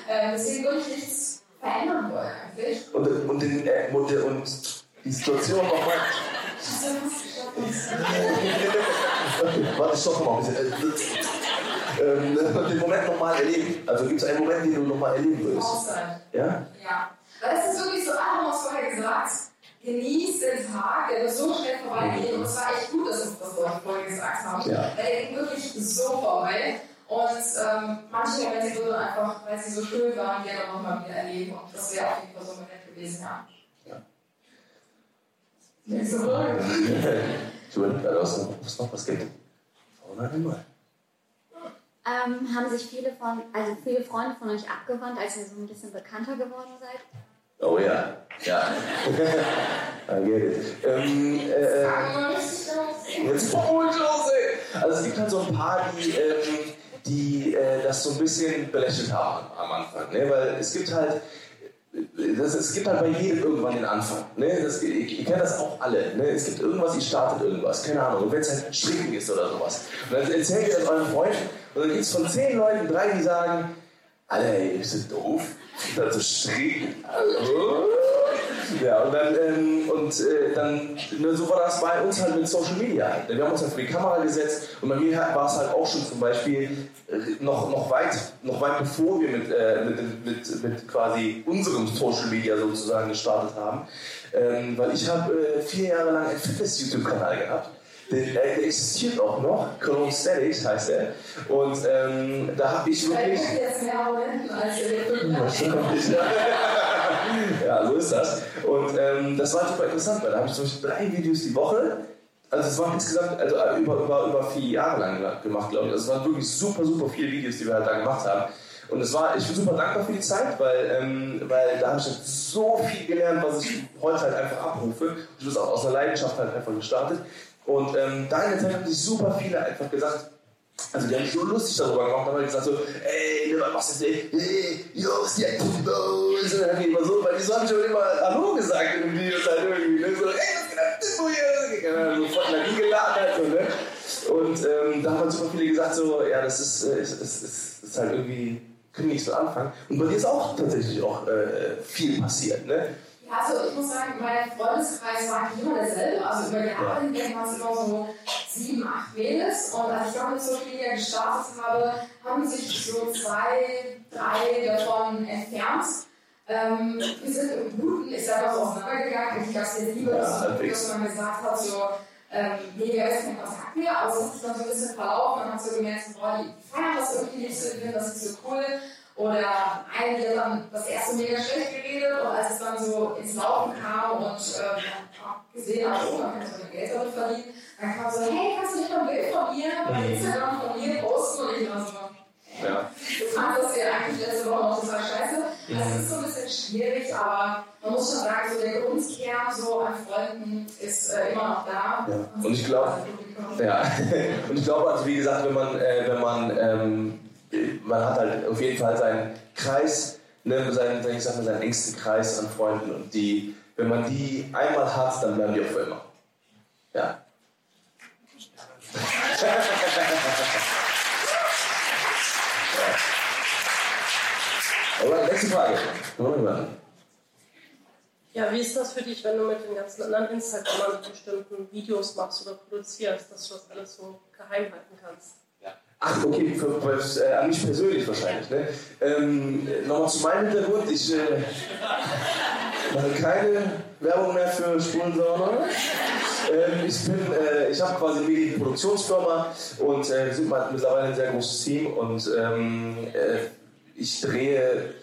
Ähm, deswegen würde ich nichts verändern wollen eigentlich. Und, und, den, äh, und, und die Situation nochmal. Geschafft? *laughs* Warte, stopp mal ein bisschen. Äh, ähm, *laughs* den Moment nochmal erleben. Also gibt es einen Moment, den du nochmal erleben würdest? Auszeit. Ja? Ja. Weil es ist wirklich so, alle haben es vorher gesagt, genieß den Tag, der wird so schnell vorbeigehen. Und es war echt gut, dass wir das vorher gesagt haben. Ja. Weil der ging wirklich so vorbei. Und ähm, manche Momente würde man einfach, weil sie so schön waren, gerne nochmal wieder erleben. Und das wäre auf jeden Fall so ein Moment gewesen, ja. Nächste Frage. Ich überlege gerade, was noch, was noch was gibt. Oh nein, mal. Ähm, haben sich viele von, also viele Freunde von euch abgewandt, als ihr so ein bisschen bekannter geworden seid? Oh ja, ja. I get it. Ähm, äh, Jetzt los, ey! Also es gibt halt so ein paar, die, ähm, die äh, das so ein bisschen belächelt haben am Anfang. Ne? Weil es gibt halt, das, es gibt halt bei jedem irgendwann den Anfang. Ne? Das, ihr, ihr kennt das auch alle. Ne? Es gibt irgendwas, ihr startet irgendwas, keine Ahnung. Und wenn es halt Stricken ist oder sowas. Und dann erzählt ihr das euren Freunden und dann gibt es von zehn Leuten drei, die sagen, Alter, ey, bist du doof? Das ist stricken. Also, ja, und dann, ähm, und, äh, dann ne, so war das bei uns halt mit Social Media. Wir haben uns halt vor die Kamera gesetzt und bei mir war es halt auch schon zum Beispiel äh, noch, noch, weit, noch weit bevor wir mit, äh, mit, mit, mit quasi unserem Social Media sozusagen gestartet haben. Ähm, weil ich habe äh, vier Jahre lang einen Fitness-YouTube-Kanal gehabt. Der, äh, der existiert auch noch, Cologne Statics heißt er. Und ähm, da habe ich wirklich. Vielleicht jetzt mehr als *laughs* ihr *laughs* ja, so ist das. Und ähm, das war super interessant, weil da habe ich zum Beispiel drei Videos die Woche. Also es waren insgesamt also über, über, über vier Jahre lang gemacht, glaube ich. Also es waren wirklich super, super viele Videos, die wir halt da gemacht haben. Und es war, ich bin super dankbar für die Zeit, weil, ähm, weil da habe ich halt so viel gelernt, was ich heute halt einfach abrufe. Ich bin auch aus der Leidenschaft halt einfach gestartet. Und ähm, da in der Zeit haben sich super viele einfach gesagt, also die haben sich so lustig darüber gemacht, haben gesagt so, ey, was machst du jetzt, ey, Jungs, die Aktivos, und dann haben die immer so, weil die so haben schon immer Hallo gesagt in den Videos halt irgendwie, ne? so, ey, was geht ab, hier, dann sofort Energie geladen halt so, ne? Und ähm, da haben halt super viele gesagt so, ja, das ist, äh, ist, ist, ist, ist halt irgendwie, können nicht so anfangen. Und bei dir ist auch tatsächlich auch äh, viel passiert, ne? Also ich muss sagen, mein Freundeskreis war eigentlich immer derselbe. Also über die Jahre hinweg waren es immer so sieben, acht Mädels. Und als ich dann mit Social Media gestartet habe, haben sich so zwei, drei davon entfernt. Ähm, wir sind im Guten, ich sag mal so auseinandergegangen. Ich gab es der Liebe, dass, man- dass man gesagt hat, so, ähm, nee, wir jetzt keinen Kontakt mehr, aber es hat sich dann so ein bisschen verlaufen. Man hat so gemerkt, boah, die feiern das irgendwie nicht so, die finden das nicht so cool. Oder eine, die hat dann das erste mega schlecht geredet und als es dann so ins Laufen kam und äh, gesehen hat, oh, man kann so Geld damit verdienen, dann kam so, hey, kannst du nicht mal ein Bild von mir bei Instagram von mir posten? Und ich war so, Ja. du fandest das ja eigentlich letzte Woche noch total scheiße. Das ist so ein bisschen schwierig, aber man muss schon sagen, so der Grundkern so an Freunden ist äh, immer noch da. Ja. Und ich glaube, Ja, und ich glaube, *laughs* also wie gesagt, wenn man, äh, wenn man, ähm, man hat halt auf jeden Fall seinen Kreis, ne, seinen, ich sag mal, seinen engsten Kreis an Freunden und die, wenn man die einmal hat, dann bleiben die auch für immer. Ja. Aber nächste Frage. Ja, wie ist das für dich, wenn du mit den ganzen anderen Instagramern bestimmten Videos machst oder produzierst, dass du das alles so geheim halten kannst? Ach, okay, für, für, äh, an mich persönlich wahrscheinlich. Ne? Ähm, Nochmal zu meinem Hintergrund. Ich äh, mache keine Werbung mehr für Spulensauna. Ähm, ich bin, äh, ich habe quasi eine Medienproduktionsfirma und äh, wir sind mittlerweile ein sehr großes Team und ähm, äh, ich drehe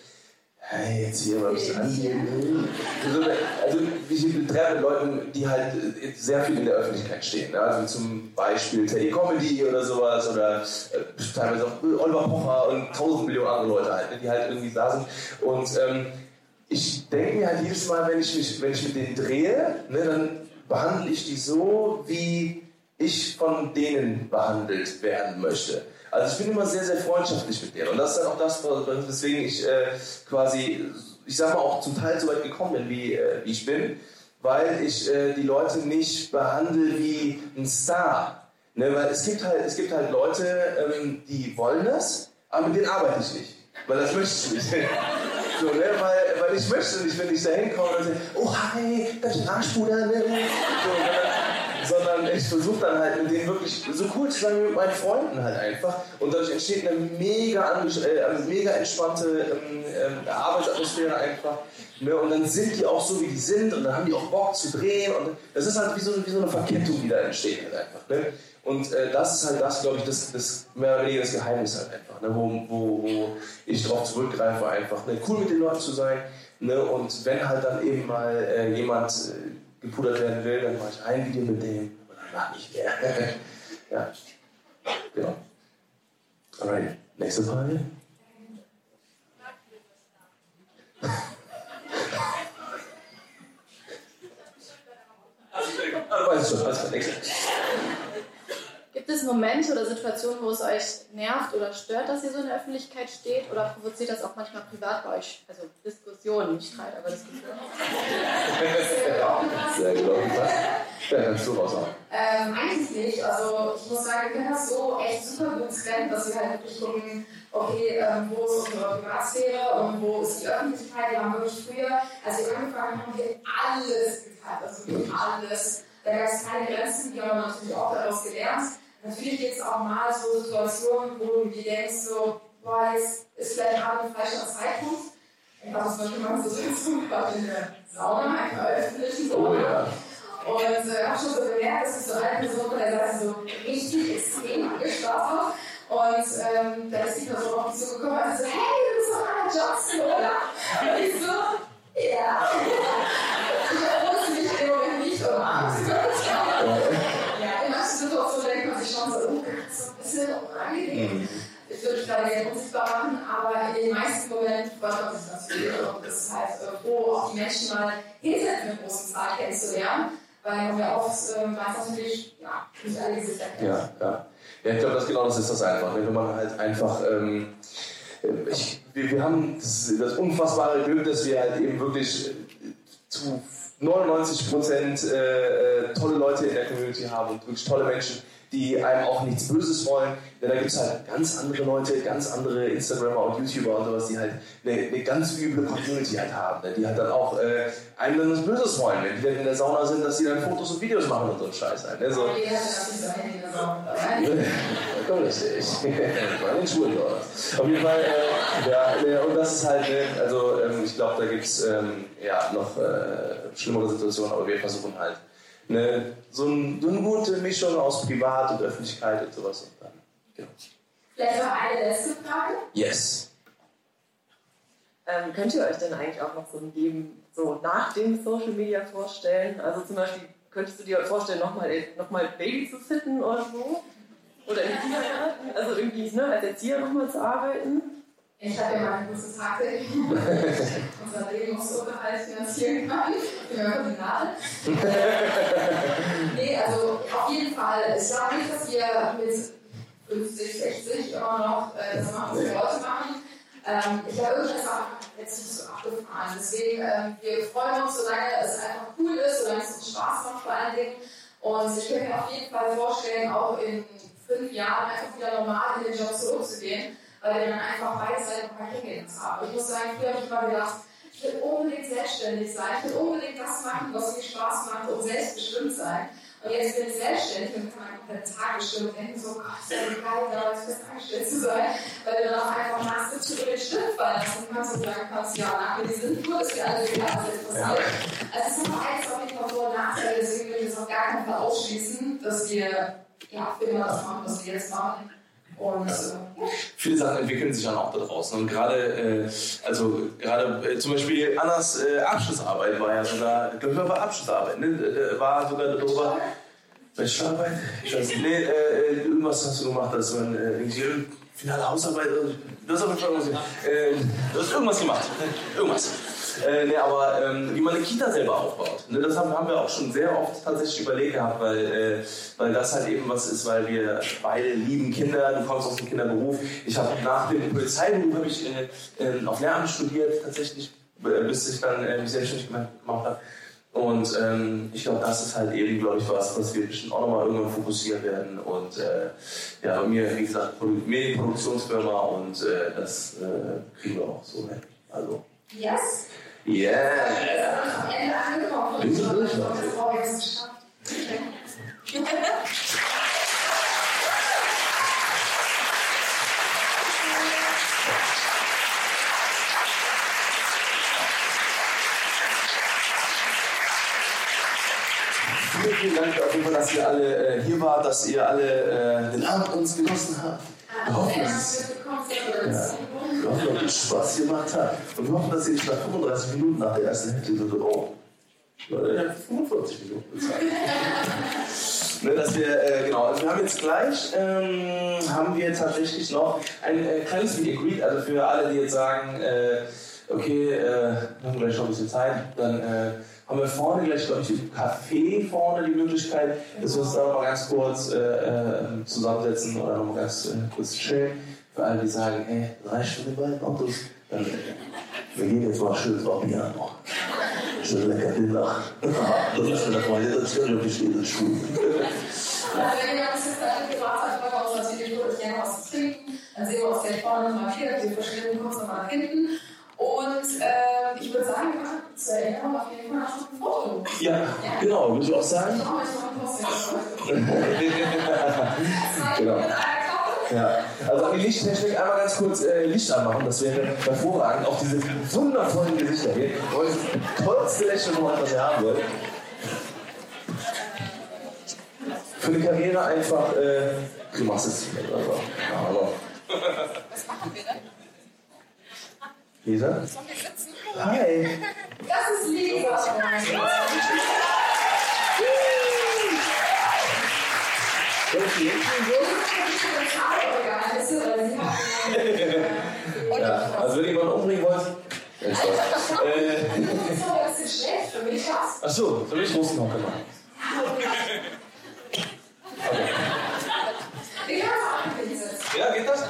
Hey, jetzt hier mal ein bisschen angeben. Also, also ich treffe mit Leuten, die halt äh, sehr viel in der Öffentlichkeit stehen. ne? Also zum Beispiel Teddy Comedy oder sowas oder äh, teilweise auch Oliver Pocher und tausend Millionen andere Leute halt, ne, die halt irgendwie da sind. Und ähm, ich denke mir halt jedes Mal, wenn ich, mich, wenn ich mit denen drehe, ne, dann behandle ich die so, wie ich von denen behandelt werden möchte. Also ich bin immer sehr, sehr freundschaftlich mit denen. Und das ist dann auch das, weswegen ich äh, quasi, ich sag mal, auch zum Teil so weit gekommen bin, wie, äh, wie ich bin, weil ich äh, die Leute nicht behandle wie ein Star. Ne? Weil es gibt halt, es gibt halt Leute, ähm, die wollen das, aber mit denen arbeite ich nicht. Weil das möchte ich nicht. *laughs* So, ne? weil, weil ich möchte nicht, wenn ich da hinkomme und sage, oh hi, das ist Arschbruder. Ne? So? Sondern ich versuche dann halt mit denen wirklich so cool zu sein wie mit meinen Freunden halt einfach. Und dadurch entsteht eine mega, äh, mega entspannte ähm, äh, Arbeitsatmosphäre einfach. Ne? Und dann sind die auch so, wie die sind und dann haben die auch Bock zu drehen. Und das ist halt wie so, wie so eine Verkettung, die da entsteht halt einfach. Ne? Und äh, das ist halt das, glaube ich, das, das mehr oder weniger das Geheimnis halt einfach, ne? wo, wo, wo ich darauf zurückgreife, einfach ne? cool mit den Leuten zu sein. Ne? Und wenn halt dann eben mal äh, jemand gepudert werden will, dann mache ich ein Video mit dem und danach nicht mehr. ja, genau. Alright, nächste Frage. *laughs* Ah, weiß schon, alles klar, nächste. Gibt es Momente oder Situationen, wo es euch nervt oder stört, dass ihr so in der Öffentlichkeit steht? Oder provoziert das auch manchmal privat bei euch? Also Diskussionen, nicht Streit, aber Diskussionen. Sehr gut. Ja, kannst du raushauen. Ähm, eigentlich nicht. Also ich muss sagen, wir können das so echt super gut trennen, dass wir halt wirklich gucken, okay, ähm, wo ist unsere Privatsphäre und wo ist die Öffentlichkeit. Wir haben wirklich früher, als wir angefangen haben, wir alles geteilt, also wirklich alles. Da gab es keine Grenzen, die haben wir natürlich auch daraus gelernt. Natürlich gibt es auch mal so Situationen, wo du dir denkst, so, boah, jetzt ist vielleicht gerade ein falscher Zeitpunkt. Ich habe zum Beispiel mal so *laughs* Situation gehabt in der Sauna, einer öffentlichen Sauna. Oh ja. Und äh, habe schon so gemerkt, dass ich so eine Person von der Seite so richtig extrem habe. Und ähm, da ist die Person auf mich zugekommen und so, hey, du bist doch Anna Johnson, oder? Und ich so, ja. *laughs* ich wusste mich im Moment nicht umarmt. Bisschen unangenehm. Ich würde mich da gerne unsichtbar machen, aber in den meisten Momenten freut man sich natürlich und es ist halt froh, auch die Menschen mal hinter einer großen Zahl kennenzulernen, weil man ja oft äh, weiß natürlich, ja, nicht alle Gesichter kennt. Ja, ja. Ja, ich glaube, das genau das ist das einfach. ne? Wenn man halt einfach. Ähm, ich, wir, wir haben das, das unfassbare Glück, dass wir halt eben wirklich zu 99 Prozent äh, äh, tolle Leute in der Community haben und wirklich tolle Menschen, die einem auch nichts Böses wollen. Denn da gibt es halt ganz andere Leute, ganz andere Instagrammer und YouTuber und sowas, die halt eine, eine ganz üble Community halt haben. Ne? Die halt dann auch äh, einem dann was Böses wollen, wenn die dann in der Sauna sind, dass die dann Fotos und Videos machen und so einen Scheiß halt. Ne? So. *laughs* Komm richtig. *laughs* Bei den Schuhen dort. Auf jeden Fall, äh, ja, ne, und das ist halt, ne, also ähm, ich glaube, da gibt es ähm, ja, noch äh, schlimmere Situationen, aber wir versuchen halt ne, so, ein, so eine gute Mischung aus Privat und Öffentlichkeit und sowas. Und dann, genau. Vielleicht noch eine letzte Frage. Yes. Ähm, könnt ihr euch denn eigentlich auch noch so ein Leben so nach dem Social Media vorstellen? Also zum Beispiel, könntest du dir vorstellen, nochmal noch mal Baby zu sitten oder so? Oder im Kindergarten? Also irgendwie ne, als Erzieher nochmal zu arbeiten? Ich habe ja mal eine große Taktik, *laughs* unser Lebensunterhalt finanzieren kann. Ich bin ja Koordinat. nee, also auf jeden Fall. Ich glaube nicht, dass wir mit 50, 60 immer noch äh, das machen, was wir heute machen. Ähm, ich glaube, irgendwas ist auch jetzt nicht so abgefahren. Deswegen, ähm, wir freuen uns, solange es einfach cool ist, solange es uns Spaß macht vor allen Dingen. Und ich könnte mir auf jeden Fall vorstellen, auch in fünf Jahren einfach wieder normal in den Job zurückzugehen, weil wir dann einfach beidseitig ein paar Kinder haben. Ich muss sagen, früher habe ich mal gedacht, ich will unbedingt selbstständig sein, ich will unbedingt das machen, was mir Spaß macht und selbstbestimmt sein. Und jetzt bin ich selbstständig und kann meinen Tag bestimmen und denke so, Gott, ist ja geil, da als fest angestellt zu sein, weil du dann auch einfach dass du über den Schritt fallen lassen kannst und sagen kannst, ja, nach die sind nur, ist mir alles egal, was jetzt passiert. Also es ist noch eins auf jeden Fall Vor- und Nachteile, deswegen will ich das auf gar keinen Fall ausschließen, dass wir ja, für immer das machen, was wir jetzt machen. Und äh, ja. Viele Sachen entwickeln sich dann auch da draußen. Und gerade, äh, also gerade äh, zum Beispiel Annas äh, Abschlussarbeit war ja sogar, ich glaube, war Abschlussarbeit, ne? Äh, war sogar darüber. Bachelorarbeit? Ich weiß nicht. Nee, äh, irgendwas hast du gemacht, dass man äh, irgendwie finale Hausarbeit. äh, auf jeden Fall irgendwas gemacht. Äh, du hast irgendwas gemacht. Irgendwas. Äh, nee, aber ähm, wie man eine Kita selber aufbaut. Ne, das haben, haben wir auch schon sehr oft tatsächlich überlegt gehabt, weil, äh, weil das halt eben was ist, weil wir beide lieben Kinder, du kommst aus dem Kinderberuf. Ich habe nach dem Polizeiberuf hab ich, äh, äh, auf Lehramt studiert tatsächlich, äh, bis ich dann äh, mich selbstständig gemacht habe. Und ähm, ich glaube, das ist halt eben, glaube ich, was, was wir bestimmt auch nochmal irgendwann fokussieren werden. Und äh, ja, bei mir, wie gesagt, Produ- Medienproduktionsfirma und äh, das äh, kriegen wir auch so hin. Also, Yes. Yeah! Durch, brauche ich geschafft. Vielen, Dank auf jeden Fall, dass ihr alle äh, hier wart, dass ihr alle äh, den Abend uns genossen habt. Wir hoffen, dass es ja, hoffen, dass es Spaß gemacht hat. Und wir hoffen, dass ihr nicht nach 35 Minuten nach der ersten Hälfte so, oh, Leute, ihr habt 45 Minuten bezahlt. *laughs* Ne, dass wir, äh, genau, also wir haben jetzt gleich, ähm, haben wir tatsächlich noch ein äh, kleines Meet Greet, also für alle, die jetzt sagen, äh, okay, äh, wir haben gleich noch ein bisschen Zeit, dann äh, haben wir vorne gleich, glaube ich, im Café vorne die Möglichkeit, dass wir uns da nochmal ganz kurz äh, äh, zusammensetzen oder nochmal ganz äh, kurz chillen. Für alle, die sagen, ey, reicht schon die beiden Autos, dann wir gehen jetzt mal schön ins Piano. Schön lecker Dinner. Das ist mir davon, das kann ich auf die Stelle schulen. Also wenn ihr uns jetzt alle gebracht habt, wollen wir. Dann sehen wir uns gleich vorne nochmal wieder. Wir verschwinden kurz nochmal nach hinten. Und äh, ich würde sagen, wir machen zur Erinnerung auf jeden Fall noch ein Foto. Ja, genau, würde ich auch sagen. Noch ein Post. *laughs* genau. Ja, also die Lichttechnik einmal ganz kurz äh, Licht anmachen, das wäre hervorragend. Auch diese wundervollen Gesichter hier. Und das tollste Lächeln, was ihr haben wollt. Für eine Karriere einfach, äh, du machst es. Also, keine Ahnung. Was machen wir denn? Lisa? Hi. Das ist Lisa. Ja, also wenn ihr jemanden umbringen wollt, dann ist das. *laughs* Äh, Das ist schlecht, für mich was. achso, soll ich Russenhocke machen? Hinsetzen. Ja, geht das?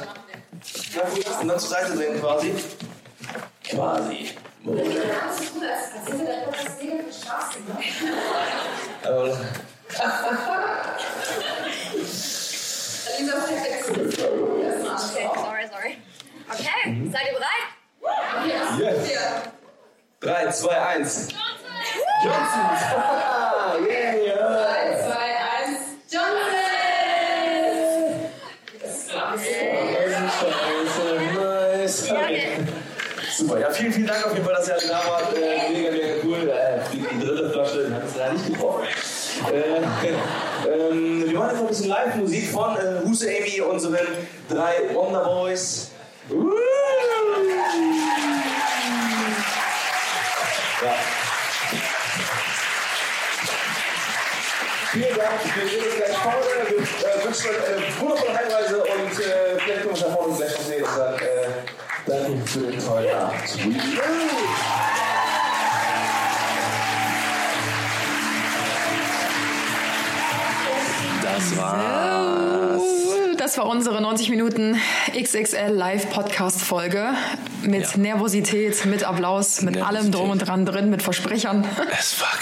Ja, gut. Und dann zur Seite drehen quasi. Quasi. Das ist gut, als sind wir dann das Ding für perfekt. Okay, sorry, sorry. Okay, seid ihr bereit? yes. 3, 2, 1. Johnson! Ah, yeah. 3, 2, 1. Johnson! Nice. Okay. Super, ja, vielen, vielen Dank auf jeden Fall, dass ihr alle da wart. Äh, mega, mega cool. Äh, die, die dritte Flasche hat es leider nicht gebrochen. Äh, ähm, wir machen jetzt noch ein bisschen Live-Musik von äh, Huse Amy, unseren drei Wonder Boys. Ja. Vielen Dank, wir sehen uns gleich vorne. Wir äh, wünschen euch eine wundervolle Heimreise und äh, vielleicht können wir uns da vorne gleich sehen. Für tollen Abend. Das war's. Das war unsere 90 Minuten XXL Live Podcast Folge mit Ja. Nervosität, mit Applaus, mit Nervosität. allem drum und dran drin, mit Versprechern. As fuck.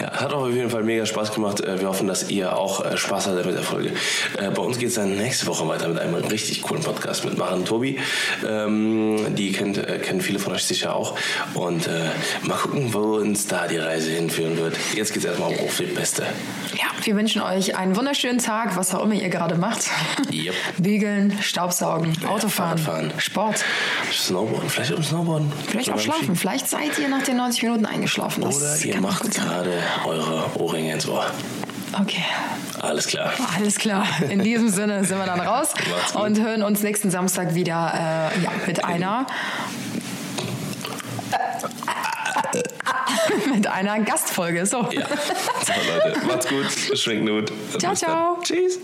Ja, hat auch auf jeden Fall mega Spaß gemacht. Äh, Wir hoffen, dass ihr auch äh, Spaß hattet mit der Folge. Äh, Bei uns geht es dann nächste Woche weiter mit einem richtig coolen Podcast mit Maren und Tobi. Ähm, Die kennt, kennen viele von euch sicher auch. Und mal gucken, wo uns da die Reise hinführen wird. Jetzt geht es erstmal um auf Beste. Ja, wir wünschen euch einen wunderschönen Tag, was auch immer ihr gerade macht. Yep. *laughs* Bügeln, Staubsaugen, Autofahren, Fahrradfahren. Sport, Snowboarden, vielleicht um Snowboarden. vielleicht auch schlafen. Vielleicht seid ihr nach den 90 Minuten eingeschlafen. Das Oder ihr macht gerade eure Ohrringe ins Ohr. Okay. Alles klar. Alles klar. In diesem Sinne sind wir dann raus *laughs* gut. und hören uns nächsten Samstag wieder äh, ja, mit einer *laughs* mit einer Gastfolge. So. Ja. So, Leute, macht's gut. *laughs* Schwingt Nut. Ciao, ciao. Tschüss.